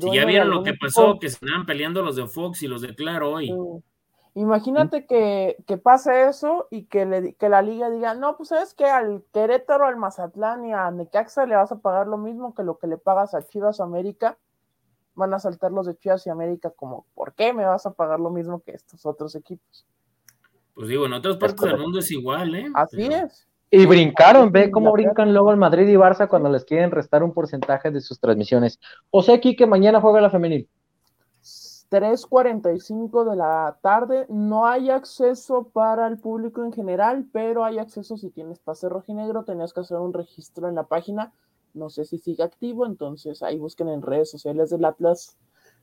si ya vieron lo que pasó, que se estaban peleando los de Fox y los de Claro hoy. Imagínate que, pase eso y que, le, que la liga diga, no, pues sabes que al Querétaro, al Mazatlán y a Necaxa le vas a pagar lo mismo que lo que le pagas a Chivas América. Van a saltar los de Chivas y América como, ¿por qué me vas a pagar lo mismo que estos otros equipos? Pues digo, en otras partes del mundo es igual, ¿eh? Así es. Y brincaron, ve cómo brincan luego el Madrid y Barça cuando les quieren restar un porcentaje de sus transmisiones. O sea, aquí que mañana juega la femenil. 3.45 de la tarde. No hay acceso para el público en general, pero hay acceso si tienes pase rojinegro. Tenías que hacer un registro en la página. No sé si sigue activo, entonces ahí busquen en redes sociales del Atlas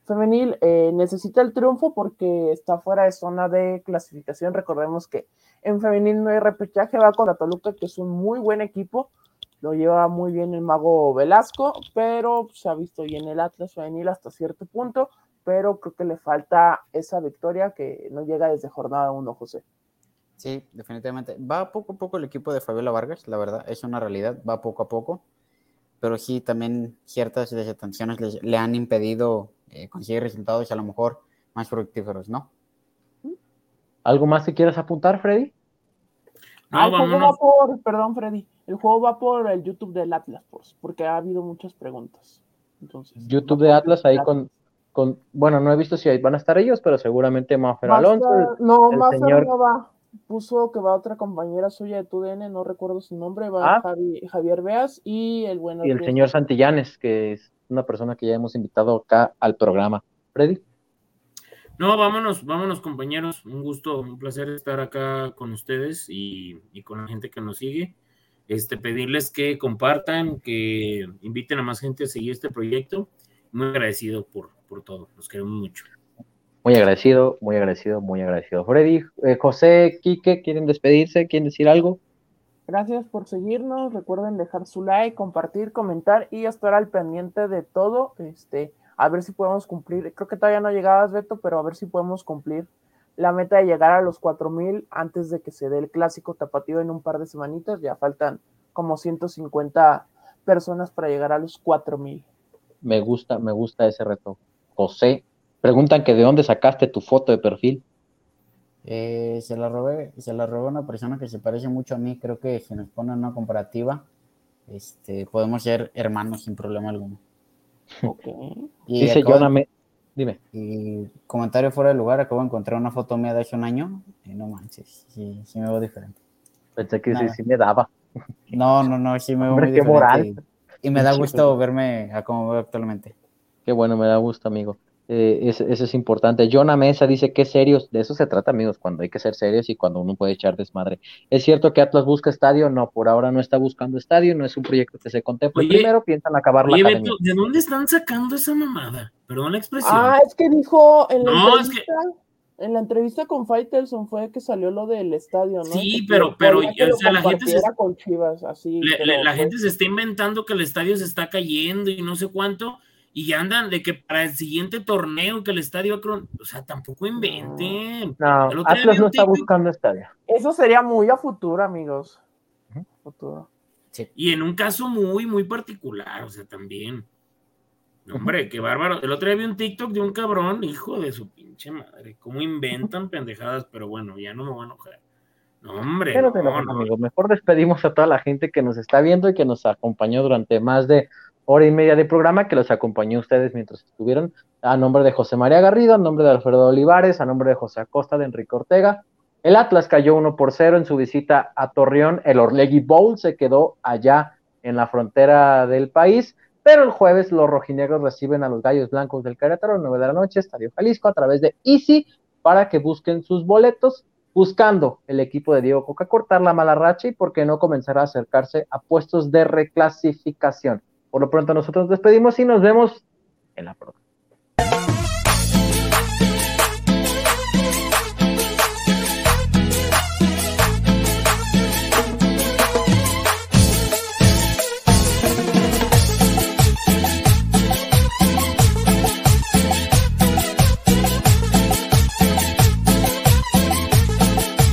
Femenil. Eh, necesita el triunfo porque está fuera de zona de clasificación. Recordemos que en Femenil no hay repechaje, va con la Toluca, que es un muy buen equipo. Lo lleva muy bien el mago Velasco, pero se ha visto bien el Atlas Femenil hasta cierto punto pero creo que le falta esa victoria que no llega desde jornada 1, José. Sí, definitivamente. Va poco a poco el equipo de Fabiola Vargas, la verdad, es una realidad, va poco a poco, pero sí también ciertas desatenciones le, le han impedido eh, conseguir resultados a lo mejor más fructíferos, ¿no? ¿Algo más que quieras apuntar, Freddy? No, el juego va por, perdón, Freddy, el juego va por el YouTube del Atlas, porque ha habido muchas preguntas. Entonces, YouTube de Atlas ahí con bueno, no he visto si van a estar ellos, pero seguramente Mafer Alonso. no, Mafer no va. Puso que va otra compañera suya de TUDN, no recuerdo su nombre, va ah. Javier Beas y el bueno. Y el señor Santillanes, que es una persona que ya hemos invitado acá al programa. Freddy. No, vámonos, vámonos compañeros. Un gusto, un placer estar acá con ustedes y, y con la gente que nos sigue. Este, pedirles que compartan, que inviten a más gente a seguir este proyecto. Muy agradecido por, por todo. Los queremos mucho. Muy agradecido, muy agradecido, muy agradecido. Freddy, eh, José, Quique, ¿quieren despedirse? ¿Quieren decir algo? Gracias por seguirnos. Recuerden dejar su like, compartir, comentar y estar al pendiente de todo. Este, a ver si podemos cumplir. Creo que todavía no llegabas, Beto, pero a ver si podemos cumplir la meta de llegar a los 4000 antes de que se dé el clásico tapatío en un par de semanitas. Ya faltan como 150 personas para llegar a los 4000. Me gusta, me gusta ese reto. José, preguntan que de dónde sacaste tu foto de perfil. Eh, se la robé, se la robó una persona que se parece mucho a mí. Creo que si nos ponen una comparativa, este, podemos ser hermanos sin problema alguno. Y Dice acabo Jonah, dime. Y comentario fuera de lugar, acabo de encontrar una foto mía de hace un año. Y no manches, sí, sí me veo diferente. Pensé que sí, sí me daba. No, no, no, sí me veo Hombre, muy qué diferente. moral. Y, y me da (laughs) gusto verme a como veo actualmente. Qué bueno, me da gusto, amigo. Eh, eso, eso es importante. Jonah Mesa dice que serios, de eso se trata, amigos, cuando hay que ser serios y cuando uno puede echar desmadre. ¿Es cierto que Atlas busca estadio? No, por ahora no está buscando estadio, no es un proyecto que se contemple. Oye, Primero piensan acabar la Oye, academia. Beto, ¿de dónde están sacando esa mamada? Perdón la expresión. Ah, es que dijo en la No, es entrevista, en la entrevista con Faitelson fue que salió lo del estadio, ¿no? Sí, Que pero- pero, que o sea, la gente se- con Chivas, así. Le- pero, le- la pues, gente se está inventando que el estadio se está cayendo y no sé cuánto, y ya andan de que para el siguiente torneo que el estadio, acron- o sea, tampoco inventen. No, El otro día Atlas no está buscando estadio. Eso sería muy a futuro, amigos. Futuro. Y en un caso muy, muy particular, o sea, también. No, Hombre, qué bárbaro. El otro día vi un TikTok de un cabrón, hijo de su pinche madre. Cómo inventan pendejadas, pero bueno, ya no me voy a enojar. No, hombre, Pero no, no. amigo. Mejor despedimos a toda la gente que nos está viendo y que nos acompañó durante más de hora y media de programa, que los acompañó ustedes mientras estuvieron. A nombre de José María Garrido, a nombre de Alfredo Olivares, a nombre de José Acosta, de Enrique Ortega. El Atlas cayó 1 por 0 en su visita a Torreón. El Orlegui Bowl se quedó allá en la frontera del país. Pero el jueves los rojinegros reciben a los Gallos Blancos del Querétaro a las 9 de la noche, Estadio Jalisco, a través de Easy, para que busquen sus boletos buscando el equipo de Diego Coca cortar la mala racha y por qué no comenzar a acercarse a puestos de reclasificación. Por lo pronto nosotros nos despedimos y nos vemos en la próxima.